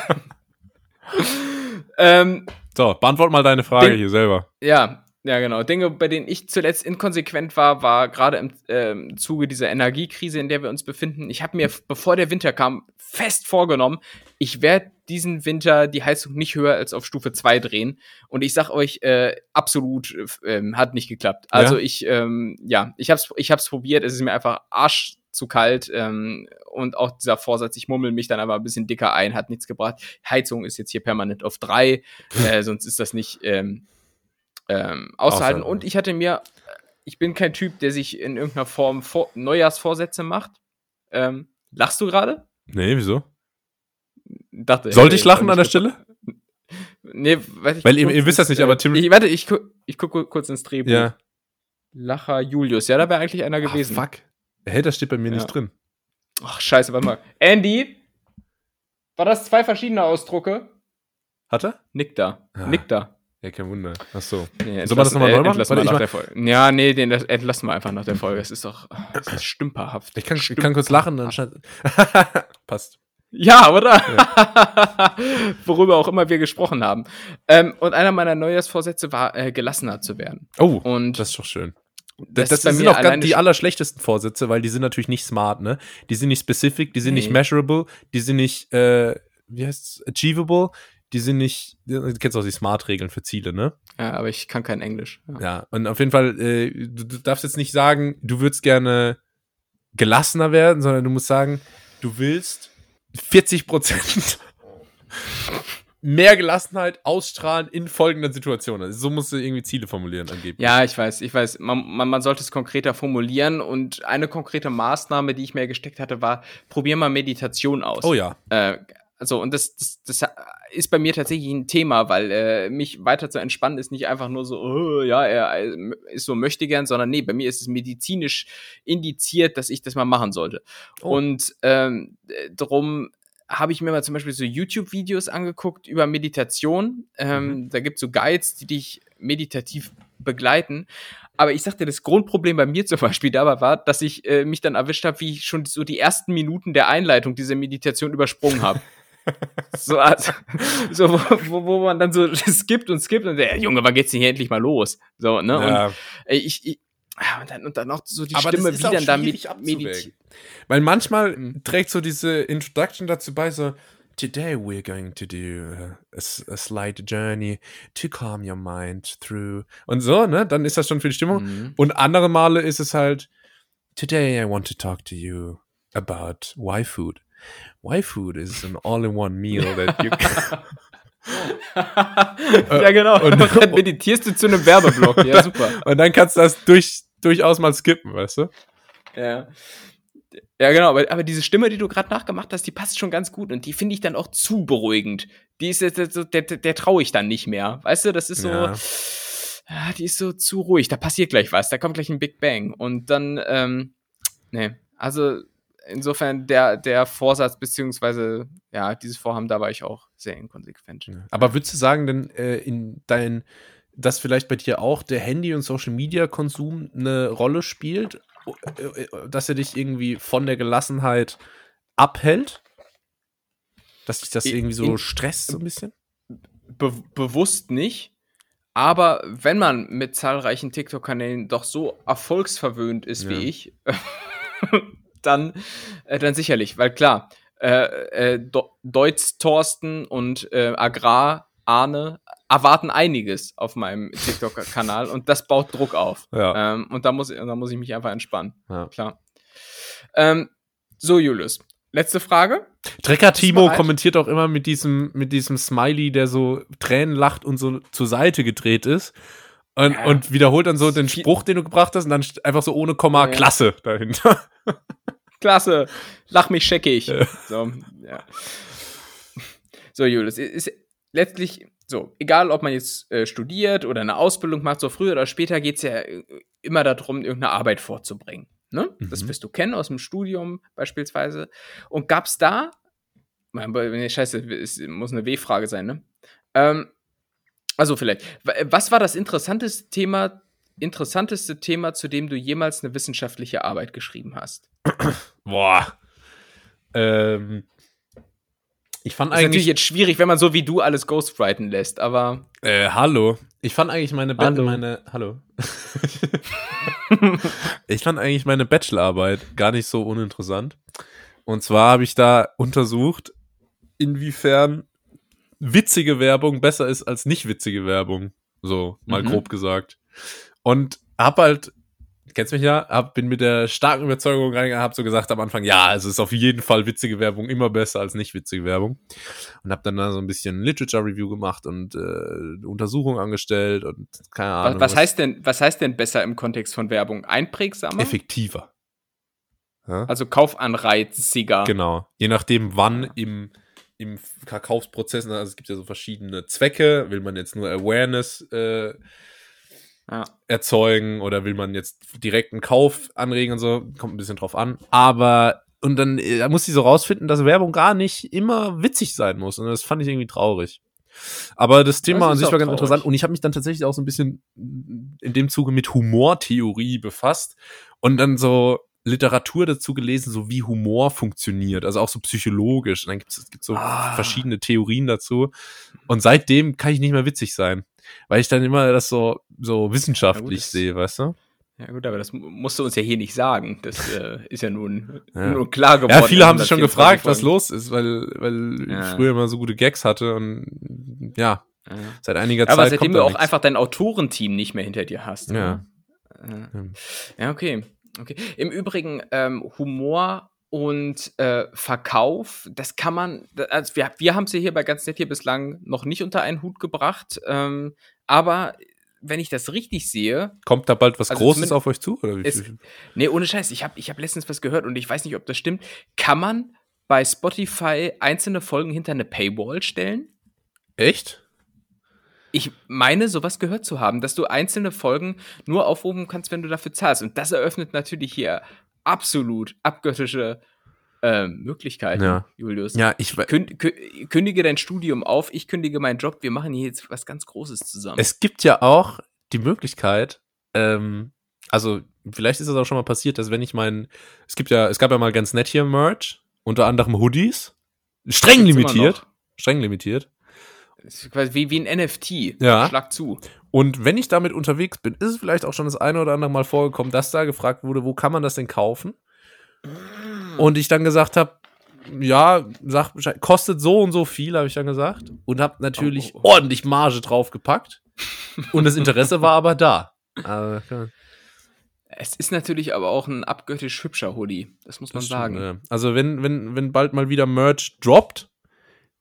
ähm, so, beantwort mal deine Frage den, hier selber. Ja, ja, genau. Dinge, bei denen ich zuletzt inkonsequent war, war gerade im äh, Zuge dieser Energiekrise, in der wir uns befinden. Ich habe mir, bevor der Winter kam, fest vorgenommen, ich werde diesen Winter die Heizung nicht höher als auf Stufe 2 drehen. Und ich sag euch, äh, absolut äh, hat nicht geklappt. Also ja? ich, ähm, ja, ich hab's, ich hab's probiert, es ist mir einfach arsch zu kalt ähm, und auch dieser Vorsatz, ich mummel mich dann aber ein bisschen dicker ein, hat nichts gebracht. Heizung ist jetzt hier permanent auf drei, äh, sonst ist das nicht ähm, ähm, auszuhalten. Und ich hatte mir, ich bin kein Typ, der sich in irgendeiner Form vor Neujahrsvorsätze macht. Ähm, lachst du gerade? Nee, wieso? Dachte, Sollte ich lachen an der Stelle? Nee, weiß ich Weil ihr, ihr wisst das nicht, aber Tim. Ich, warte, ich, gu ich gucke kurz ins Drehbuch. Ja. Lacher Julius. Ja, da wäre eigentlich einer gewesen. Ach, fuck. Hey, das steht bei mir ja. nicht drin. Ach, scheiße, warte mal. Andy? War das zwei verschiedene Ausdrucke? Hat er? Nick da. Ah. Nick da. Ja, kein Wunder. Ach so. Nee, Soll man das nochmal neu machen? Warte, nach der Folge. Ja, nee, den entlassen wir einfach nach der Folge. Es ist doch das ist stümperhaft. Ich kann, ich kann kurz lachen, dann Passt. Ja, oder? Ja. Worüber auch immer wir gesprochen haben. Ähm, und einer meiner Neujahrsvorsätze war, äh, gelassener zu werden. Oh, und das ist doch schön. Das, das, das sind auch die allerschlechtesten Vorsätze, weil die sind natürlich nicht smart, ne? Die sind nicht specific, die sind nee. nicht measurable, die sind nicht, äh, wie heißt's, achievable, die sind nicht, du kennst auch die Smart-Regeln für Ziele, ne? Ja, aber ich kann kein Englisch. Ja, ja und auf jeden Fall, äh, du, du darfst jetzt nicht sagen, du würdest gerne gelassener werden, sondern du musst sagen, du willst 40 Prozent mehr Gelassenheit ausstrahlen in folgenden Situationen. Also so musst du irgendwie Ziele formulieren angeblich. Ja, ich weiß, ich weiß. Man, man, man, sollte es konkreter formulieren und eine konkrete Maßnahme, die ich mir gesteckt hatte, war, probier mal Meditation aus. Oh ja. Äh, also, und das, das, das ist bei mir tatsächlich ein Thema, weil äh, mich weiter zu entspannen ist nicht einfach nur so, oh, ja, er ist so möchte gern, sondern nee, bei mir ist es medizinisch indiziert, dass ich das mal machen sollte. Oh. Und ähm, drum habe ich mir mal zum Beispiel so YouTube-Videos angeguckt über Meditation. Ähm, mhm. Da gibt es so Guides, die dich meditativ begleiten. Aber ich sagte, das Grundproblem bei mir zum Beispiel dabei war, dass ich äh, mich dann erwischt habe, wie ich schon so die ersten Minuten der Einleitung dieser Meditation übersprungen habe. so, also, so wo, wo man dann so skippt und skippt und der Junge, wann geht's denn hier endlich mal los? So, ne? Ja. Und ich, ich und dann, und dann noch so die Aber Stimme, wie dann da meditiert. Weil manchmal mhm. trägt so diese Introduction dazu bei, so, Today we're going to do a, a, slight journey to calm your mind through. Und so, ne? Dann ist das schon für die Stimmung. Mhm. Und andere Male ist es halt, Today I want to talk to you about why food. Why food is an all-in-one meal that you can. ja, genau. Und dann meditierst du zu einem Werbeblock. Ja, super. Und dann kannst du das durch, durchaus mal skippen, weißt du? Ja. Ja, genau, aber, aber diese Stimme, die du gerade nachgemacht hast, die passt schon ganz gut und die finde ich dann auch zu beruhigend. Die ist jetzt, der, der, der traue ich dann nicht mehr. Weißt du, das ist so, ja. Ah, die ist so zu ruhig, da passiert gleich was, da kommt gleich ein Big Bang. Und dann, ähm, nee, also insofern der, der Vorsatz, beziehungsweise, ja, dieses Vorhaben, da war ich auch sehr inkonsequent. Aber würdest du sagen, denn äh, in dein, dass vielleicht bei dir auch der Handy- und Social-Media-Konsum eine Rolle spielt? Äh, äh, dass er dich irgendwie von der Gelassenheit abhält? Dass dich das irgendwie so in, stresst so ein bisschen? Be bewusst nicht. Aber wenn man mit zahlreichen TikTok-Kanälen doch so erfolgsverwöhnt ist ja. wie ich, dann, äh, dann sicherlich, weil klar, äh, äh, Deutz Thorsten und äh, Agrar Arne erwarten einiges auf meinem TikTok-Kanal und das baut Druck auf. Ja. Ähm, und da muss, da muss ich mich einfach entspannen. Ja. Klar. Ähm, so, Julius. Letzte Frage. Trecker Timo kommentiert auch immer mit diesem, mit diesem Smiley, der so Tränen lacht und so zur Seite gedreht ist. Und, ja. und wiederholt dann so den Spruch, den du gebracht hast, und dann einfach so ohne Komma ja. Klasse dahinter. Klasse, lach mich scheckig. Ja. So, ja. So, Julius, ist letztlich so, egal ob man jetzt äh, studiert oder eine Ausbildung macht, so früher oder später geht es ja äh, immer darum, irgendeine Arbeit vorzubringen. Ne? Mhm. Das wirst du kennen aus dem Studium beispielsweise. Und gab es da, nee, scheiße, es muss eine W-Frage sein, ne? Ähm, also vielleicht, was war das interessanteste Thema, interessanteste Thema, zu dem du jemals eine wissenschaftliche Arbeit geschrieben hast? Boah. Ähm, ich fand ist eigentlich. natürlich jetzt schwierig, wenn man so wie du alles ghostwriten lässt, aber. Äh, hallo. Ich fand eigentlich meine Be hallo. meine Hallo. ich fand eigentlich meine Bachelorarbeit gar nicht so uninteressant. Und zwar habe ich da untersucht, inwiefern witzige Werbung besser ist als nicht witzige Werbung. So, mal mhm. grob gesagt. Und hab halt kennst mich ja, hab, bin mit der starken Überzeugung reingegangen, hab so gesagt am Anfang, ja, also ist auf jeden Fall witzige Werbung immer besser als nicht witzige Werbung. Und hab dann da so ein bisschen Literature Review gemacht und äh, Untersuchungen angestellt und keine Ahnung. Was, was, heißt denn, was heißt denn besser im Kontext von Werbung? Einprägsamer? Effektiver. Ja? Also Kaufanreiziger. Genau. Je nachdem, wann ja. im im Verkaufsprozess, also es gibt ja so verschiedene Zwecke, will man jetzt nur Awareness äh, ja. erzeugen oder will man jetzt direkten Kauf anregen und so, kommt ein bisschen drauf an. Aber und dann äh, da muss sie so rausfinden, dass Werbung gar nicht immer witzig sein muss. Und das fand ich irgendwie traurig. Aber das Thema das an sich war ganz traurig. interessant und ich habe mich dann tatsächlich auch so ein bisschen in dem Zuge mit Humortheorie befasst und dann so Literatur dazu gelesen, so wie Humor funktioniert, also auch so psychologisch. Und dann gibt es so ah. verschiedene Theorien dazu. Und seitdem kann ich nicht mehr witzig sein weil ich dann immer das so, so wissenschaftlich ja, sehe, weißt du? Ja gut, aber das musst du uns ja hier nicht sagen. Das äh, ist ja nun, ja. nun klar geworden. Ja, viele haben sich schon gefragt, was los ist, weil, weil ja. ich früher immer so gute Gags hatte und ja, ja. seit einiger Zeit. Aber seitdem du auch nichts. einfach dein Autorenteam nicht mehr hinter dir hast. Ja. Ja, okay. Okay. Im Übrigen, ähm, Humor und äh, Verkauf, das kann man, also wir, wir haben es ja hier bei ganz nett hier bislang noch nicht unter einen Hut gebracht, ähm, aber wenn ich das richtig sehe. Kommt da bald was also Großes auf euch zu? Oder wie es, nee, ohne Scheiß. Ich habe ich hab letztens was gehört und ich weiß nicht, ob das stimmt. Kann man bei Spotify einzelne Folgen hinter eine Paywall stellen? Echt? Ich meine, sowas gehört zu haben, dass du einzelne Folgen nur aufrufen kannst, wenn du dafür zahlst. Und das eröffnet natürlich hier absolut abgöttische äh, Möglichkeiten, ja. Julius. Ja, ich Künd, kündige dein Studium auf, ich kündige meinen Job, wir machen hier jetzt was ganz Großes zusammen. Es gibt ja auch die Möglichkeit, ähm, also vielleicht ist es auch schon mal passiert, dass wenn ich meinen, es gibt ja, es gab ja mal ganz nett hier Merch, unter anderem Hoodies, streng limitiert, streng limitiert. Quasi wie, wie ein NFT. Ja. Schlag zu. Und wenn ich damit unterwegs bin, ist es vielleicht auch schon das eine oder andere Mal vorgekommen, dass da gefragt wurde, wo kann man das denn kaufen? Und ich dann gesagt habe, ja, sag kostet so und so viel, habe ich dann gesagt. Und habe natürlich oh, oh, oh. ordentlich Marge draufgepackt. und das Interesse war aber da. Aber, ja. Es ist natürlich aber auch ein abgöttisch hübscher Hoodie, das muss man das sagen. Stimmt, ja. Also wenn, wenn, wenn bald mal wieder Merch droppt,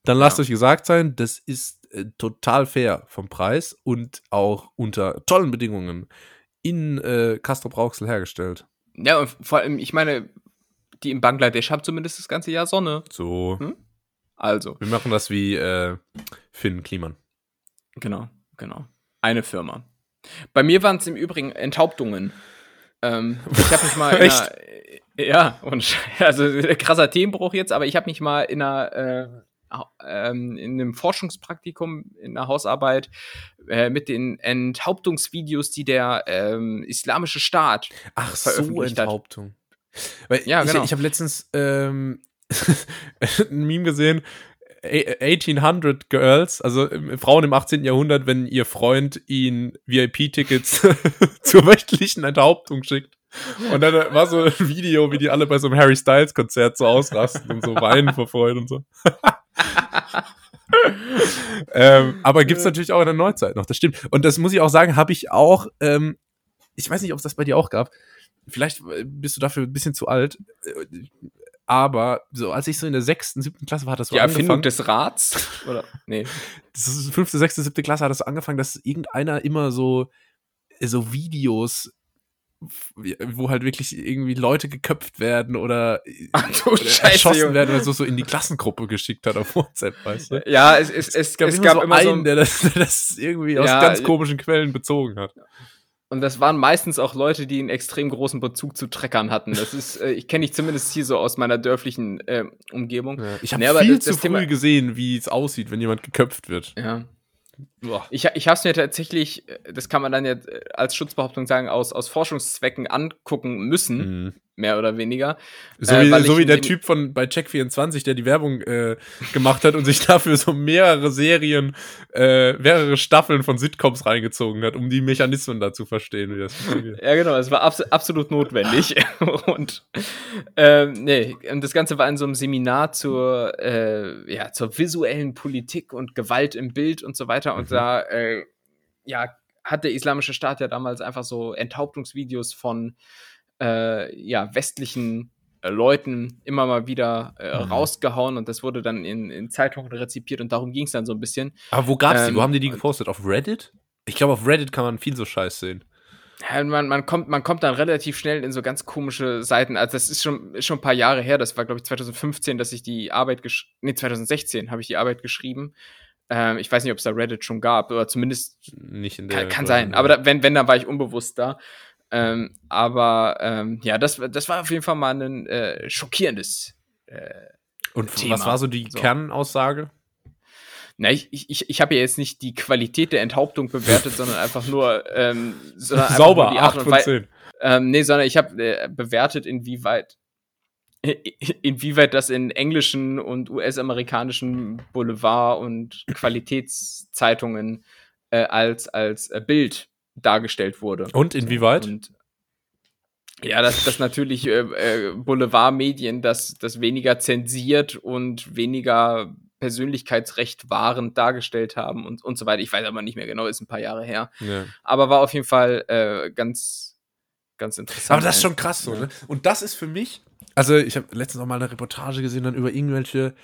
dann lasst ja. euch gesagt sein, das ist äh, total fair vom Preis und auch unter tollen Bedingungen in äh, Castro Brauxel hergestellt. Ja, und vor allem, ich meine, die in Bangladesch haben zumindest das ganze Jahr Sonne. So. Hm? Also. Wir machen das wie äh, Finn Kliman. Genau, genau. Eine Firma. Bei mir waren es im Übrigen Enthauptungen. Ähm, ich habe mich mal in einer, ja, und also krasser Themenbruch jetzt, aber ich habe mich mal in einer äh, ähm, in einem Forschungspraktikum in einer Hausarbeit äh, mit den Enthauptungsvideos, die der ähm, Islamische Staat Ach so, Enthauptung. Weil ja, ich, genau. ich habe letztens ähm, ein Meme gesehen, 1800 Girls, also ähm, Frauen im 18. Jahrhundert, wenn ihr Freund ihnen VIP-Tickets zur wöchentlichen Enthauptung schickt. Und dann war so ein Video, wie die alle bei so einem Harry Styles Konzert so ausrasten und so weinen vor Freude und so. ähm, aber gibt es natürlich auch in der Neuzeit noch, das stimmt. Und das muss ich auch sagen, habe ich auch, ähm, ich weiß nicht, ob es das bei dir auch gab. Vielleicht äh, bist du dafür ein bisschen zu alt. Äh, aber so, als ich so in der sechsten, siebten Klasse war, hat das so Die Erfindung des Rats? Oder? Nee. Das ist fünfte, sechste, siebte Klasse hat das so angefangen, dass irgendeiner immer so, so Videos wo halt wirklich irgendwie Leute geköpft werden oder, Ach, du oder Scheiße, erschossen Junge. werden oder so, so in die Klassengruppe geschickt hat auf WhatsApp, weißt du? Ja, es, es, es, gab es immer gab so immer einen, so. der das, der das irgendwie aus Ja, ganz äh, komischen Quellen bezogen hat. Und das waren meistens auch Leute, die einen extrem großen Bezug zu Treckern hatten. Das ist, äh, ich kenne ich zumindest hier so aus meiner dörflichen äh, Umgebung. Ich habe Nee, viel das- zu das früh Thema- gesehen, wie es aussieht, wenn jemand geköpft wird. Ja. Boah. Ich, ich habe es mir tatsächlich, äh, das kann man dann jetzt äh, als Schutzbehauptung sagen, aus, aus Forschungszwecken angucken müssen, Mhm. mehr oder weniger. So, Äh, wie, weil so wie der Typ von bei Check24, der die Werbung äh, gemacht hat und sich dafür so mehrere Serien, äh, mehrere Staffeln von Sitcoms reingezogen hat, um die Mechanismen da zu verstehen, wie das. Ja, genau, es war abs absolut notwendig. und ähm, nee, und das Ganze war in so einem Seminar zur, äh, ja, zur visuellen Politik und Gewalt im Bild und so weiter. Und Mhm. Da äh, ja, hat der Islamische Staat ja damals einfach so Enthauptungsvideos von äh, ja, westlichen äh, Leuten immer mal wieder äh, Mhm. rausgehauen und das wurde dann in, in Zeitungen rezipiert und darum ging es dann so ein bisschen. Aber wo gab's die? Wo Ähm, haben die die gepostet? Auf Reddit? Ich glaube, auf Reddit kann man viel so Scheiß sehen. Ja, man, man, kommt, man kommt dann relativ schnell in so ganz komische Seiten. Also, das ist schon, ist schon ein paar Jahre her. Das war, glaube ich, 2015, dass ich die Arbeit gesch Nee, 2016 habe ich die Arbeit geschrieben. Ähm, ich weiß nicht, ob es da Reddit schon gab, oder zumindest Nicht in der. kann, kann sein. Aber da, wenn, wenn, dann war ich unbewusst da. Ähm, aber ähm, ja, das, das war auf jeden Fall mal ein äh, schockierendes. Äh, und Thema. was war so die So. Kernaussage? na, ich, ich, ich, habe ja jetzt nicht die Qualität der Enthauptung bewertet, sondern einfach nur, ähm, sondern einfach Sauber, nur die Art 8 und von Wei- 10. Ähm, nee, sondern ich habe äh, bewertet, inwieweit inwieweit das in englischen und US-amerikanischen Boulevard- und Qualitätszeitungen äh, als, als äh, Bild dargestellt wurde. Und inwieweit? Und ja, dass das natürlich äh, äh, Boulevardmedien das, das weniger zensiert und weniger persönlichkeitsrecht wahrend dargestellt haben und, und so weiter. Ich weiß aber nicht mehr genau, ist ein paar Jahre her. ja. Aber war auf jeden Fall äh, ganz, ganz interessant. Aber das ist schon krass so, ne? Und das ist für mich, also ich habe letztens noch mal eine Reportage gesehen dann über irgendwelche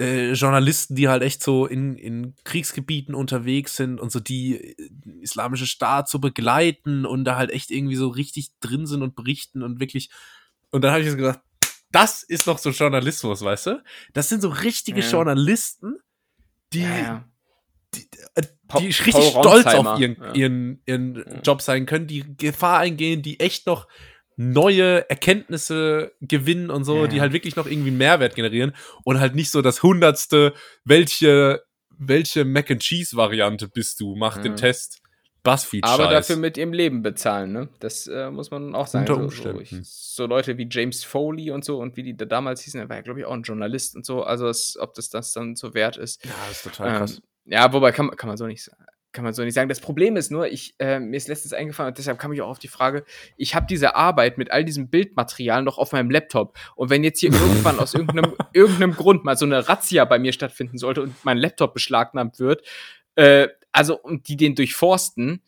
äh, Journalisten, die halt echt so in, in Kriegsgebieten unterwegs sind und so die äh, islamische Staat so begleiten und da halt echt irgendwie so richtig drin sind und berichten und wirklich und dann habe ich so gedacht, das ist doch so Journalismus, weißt du? Das sind so richtige Ja. Journalisten, die, Ja, die, äh, die richtig stolz auf ihren, Ja. ihren, ihren. Job sein können, die Gefahr eingehen, die echt noch neue Erkenntnisse gewinnen und so, Ja, die ja. halt wirklich noch irgendwie Mehrwert generieren und halt nicht so das hundertste, welche, welche Mac and Cheese Variante bist du, mach den Ja. Test. Buzzfeed Aber Scheiß. dafür mit ihrem Leben bezahlen, ne? Das äh, muss man auch sagen. Unter so, Umständen. So, so Leute wie James Foley und so und wie die da damals hießen, der war ja, glaube ich, auch ein Journalist und so. Also, es, ob das das dann so wert ist. ja, das ist total krass. Ähm, ja, wobei kann, man- kann man so nicht sagen. Kann man so nicht sagen. Das Problem ist nur, ich, äh, mir ist letztens eingefallen und deshalb kam ich auch auf die Frage, ich habe diese Arbeit mit all diesem Bildmaterial noch auf meinem Laptop. Und wenn jetzt hier irgendwann aus irgendeinem, irgendeinem Grund mal so eine Razzia bei mir stattfinden sollte und mein Laptop beschlagnahmt wird, äh, also und die den durchforsten,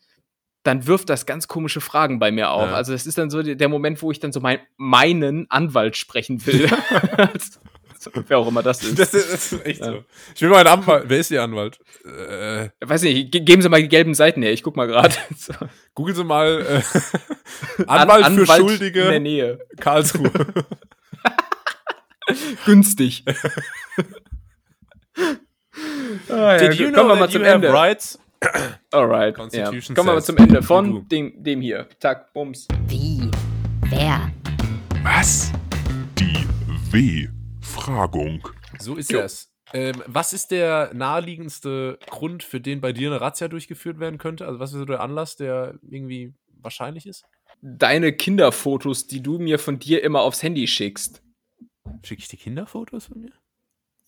dann wirft das ganz komische Fragen bei mir auf. Ja. Also das ist dann so der Moment, wo ich dann so mein, meinen Anwalt sprechen will. Wer auch immer das ist. Das ist, das ist echt Ja. so. Ich will mal einen Anwalt. Wer ist Ihr Anwalt? Äh, Weiß nicht, ge geben Sie mal die gelben Seiten her, ich guck mal gerade. So. googeln Sie mal äh, Anwalt, An- für In der Schuldige Nähe. Karlsruhe. Günstig. ah, ja, Did you know kommen wir mal zum Ende. rights? Alright. Ja. Constitution Kommen wir mal zum Ende von dem, dem hier. Tack, Bums. Wie? Wer? Was? Die W-Fragung. So ist Jo. es. Ähm, was ist der naheliegendste Grund, für den bei dir eine Razzia durchgeführt werden könnte? Also was ist so der Anlass, der irgendwie wahrscheinlich ist? Deine Kinderfotos, die du mir von dir immer aufs Handy schickst. Schicke ich dir Kinderfotos von mir?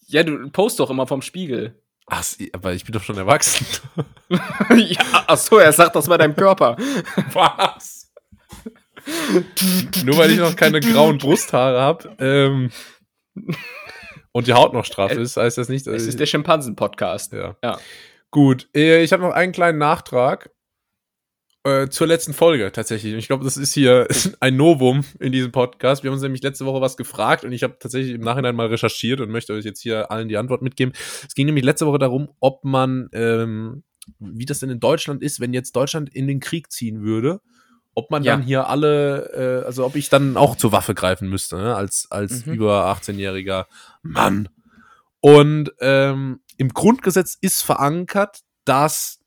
Ja, du post doch immer vom Spiegel. Ach, aber ich bin doch schon erwachsen. ja, ach so, er sagt das bei deinem Körper. Was? Nur weil ich noch keine grauen Brusthaare habe ähm, und die Haut noch straff ist, heißt das nicht, Es ist der Schimpansen-Podcast. ja. Ja. Gut, äh, ich habe noch einen kleinen Nachtrag äh, zur letzten Folge tatsächlich. Ich glaube, das ist hier ein Novum in diesem Podcast. Wir haben uns nämlich letzte Woche was gefragt und ich habe tatsächlich im Nachhinein mal recherchiert und möchte euch jetzt hier allen die Antwort mitgeben. Es ging nämlich letzte Woche darum, ob man, ähm, wie das denn in Deutschland ist, wenn jetzt Deutschland in den Krieg ziehen würde ob man ja. dann hier alle, äh, also ob ich dann auch zur Waffe greifen müsste, ne? als, als mhm. über 18-jähriger Mann. Und ähm, im Grundgesetz ist verankert, dass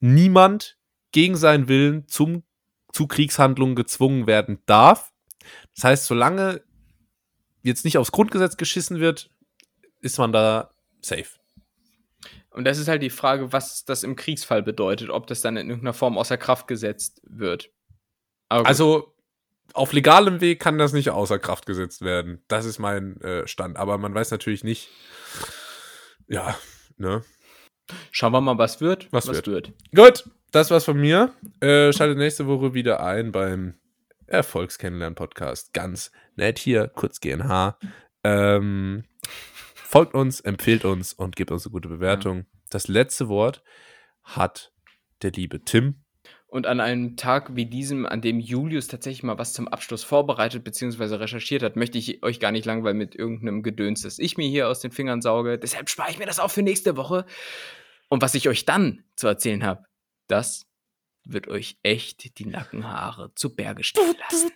niemand gegen seinen Willen zum, zu Kriegshandlungen gezwungen werden darf. Das heißt, solange jetzt nicht aufs Grundgesetz geschissen wird, ist man da safe. Und das ist halt die Frage, was das im Kriegsfall bedeutet, ob das dann in irgendeiner Form außer Kraft gesetzt wird. Also auf legalem Weg kann das nicht außer Kraft gesetzt werden. Das ist mein äh, Stand. Aber man weiß natürlich nicht. Ja, ne? Schauen wir mal, was wird. Was, was wird. wird. Gut, das war's von mir. Äh, schaltet nächste Woche wieder ein beim Erfolgskennenlernen-Podcast. Ganz nett hier, kurz GNH. Ähm, folgt uns, empfehlt uns und gebt uns eine gute Bewertung. Ja. Das letzte Wort hat der liebe Tim. Und an einem Tag wie diesem, an dem Julius tatsächlich mal was zum Abschluss vorbereitet bzw. recherchiert hat, möchte ich euch gar nicht langweilen mit irgendeinem Gedöns, das ich mir hier aus den Fingern sauge. Deshalb spare ich mir das auch für nächste Woche. Und was ich euch dann zu erzählen habe, das wird euch echt die Nackenhaare zu Berge stehen lassen.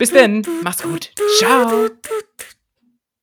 Bis denn, macht's gut. Ciao.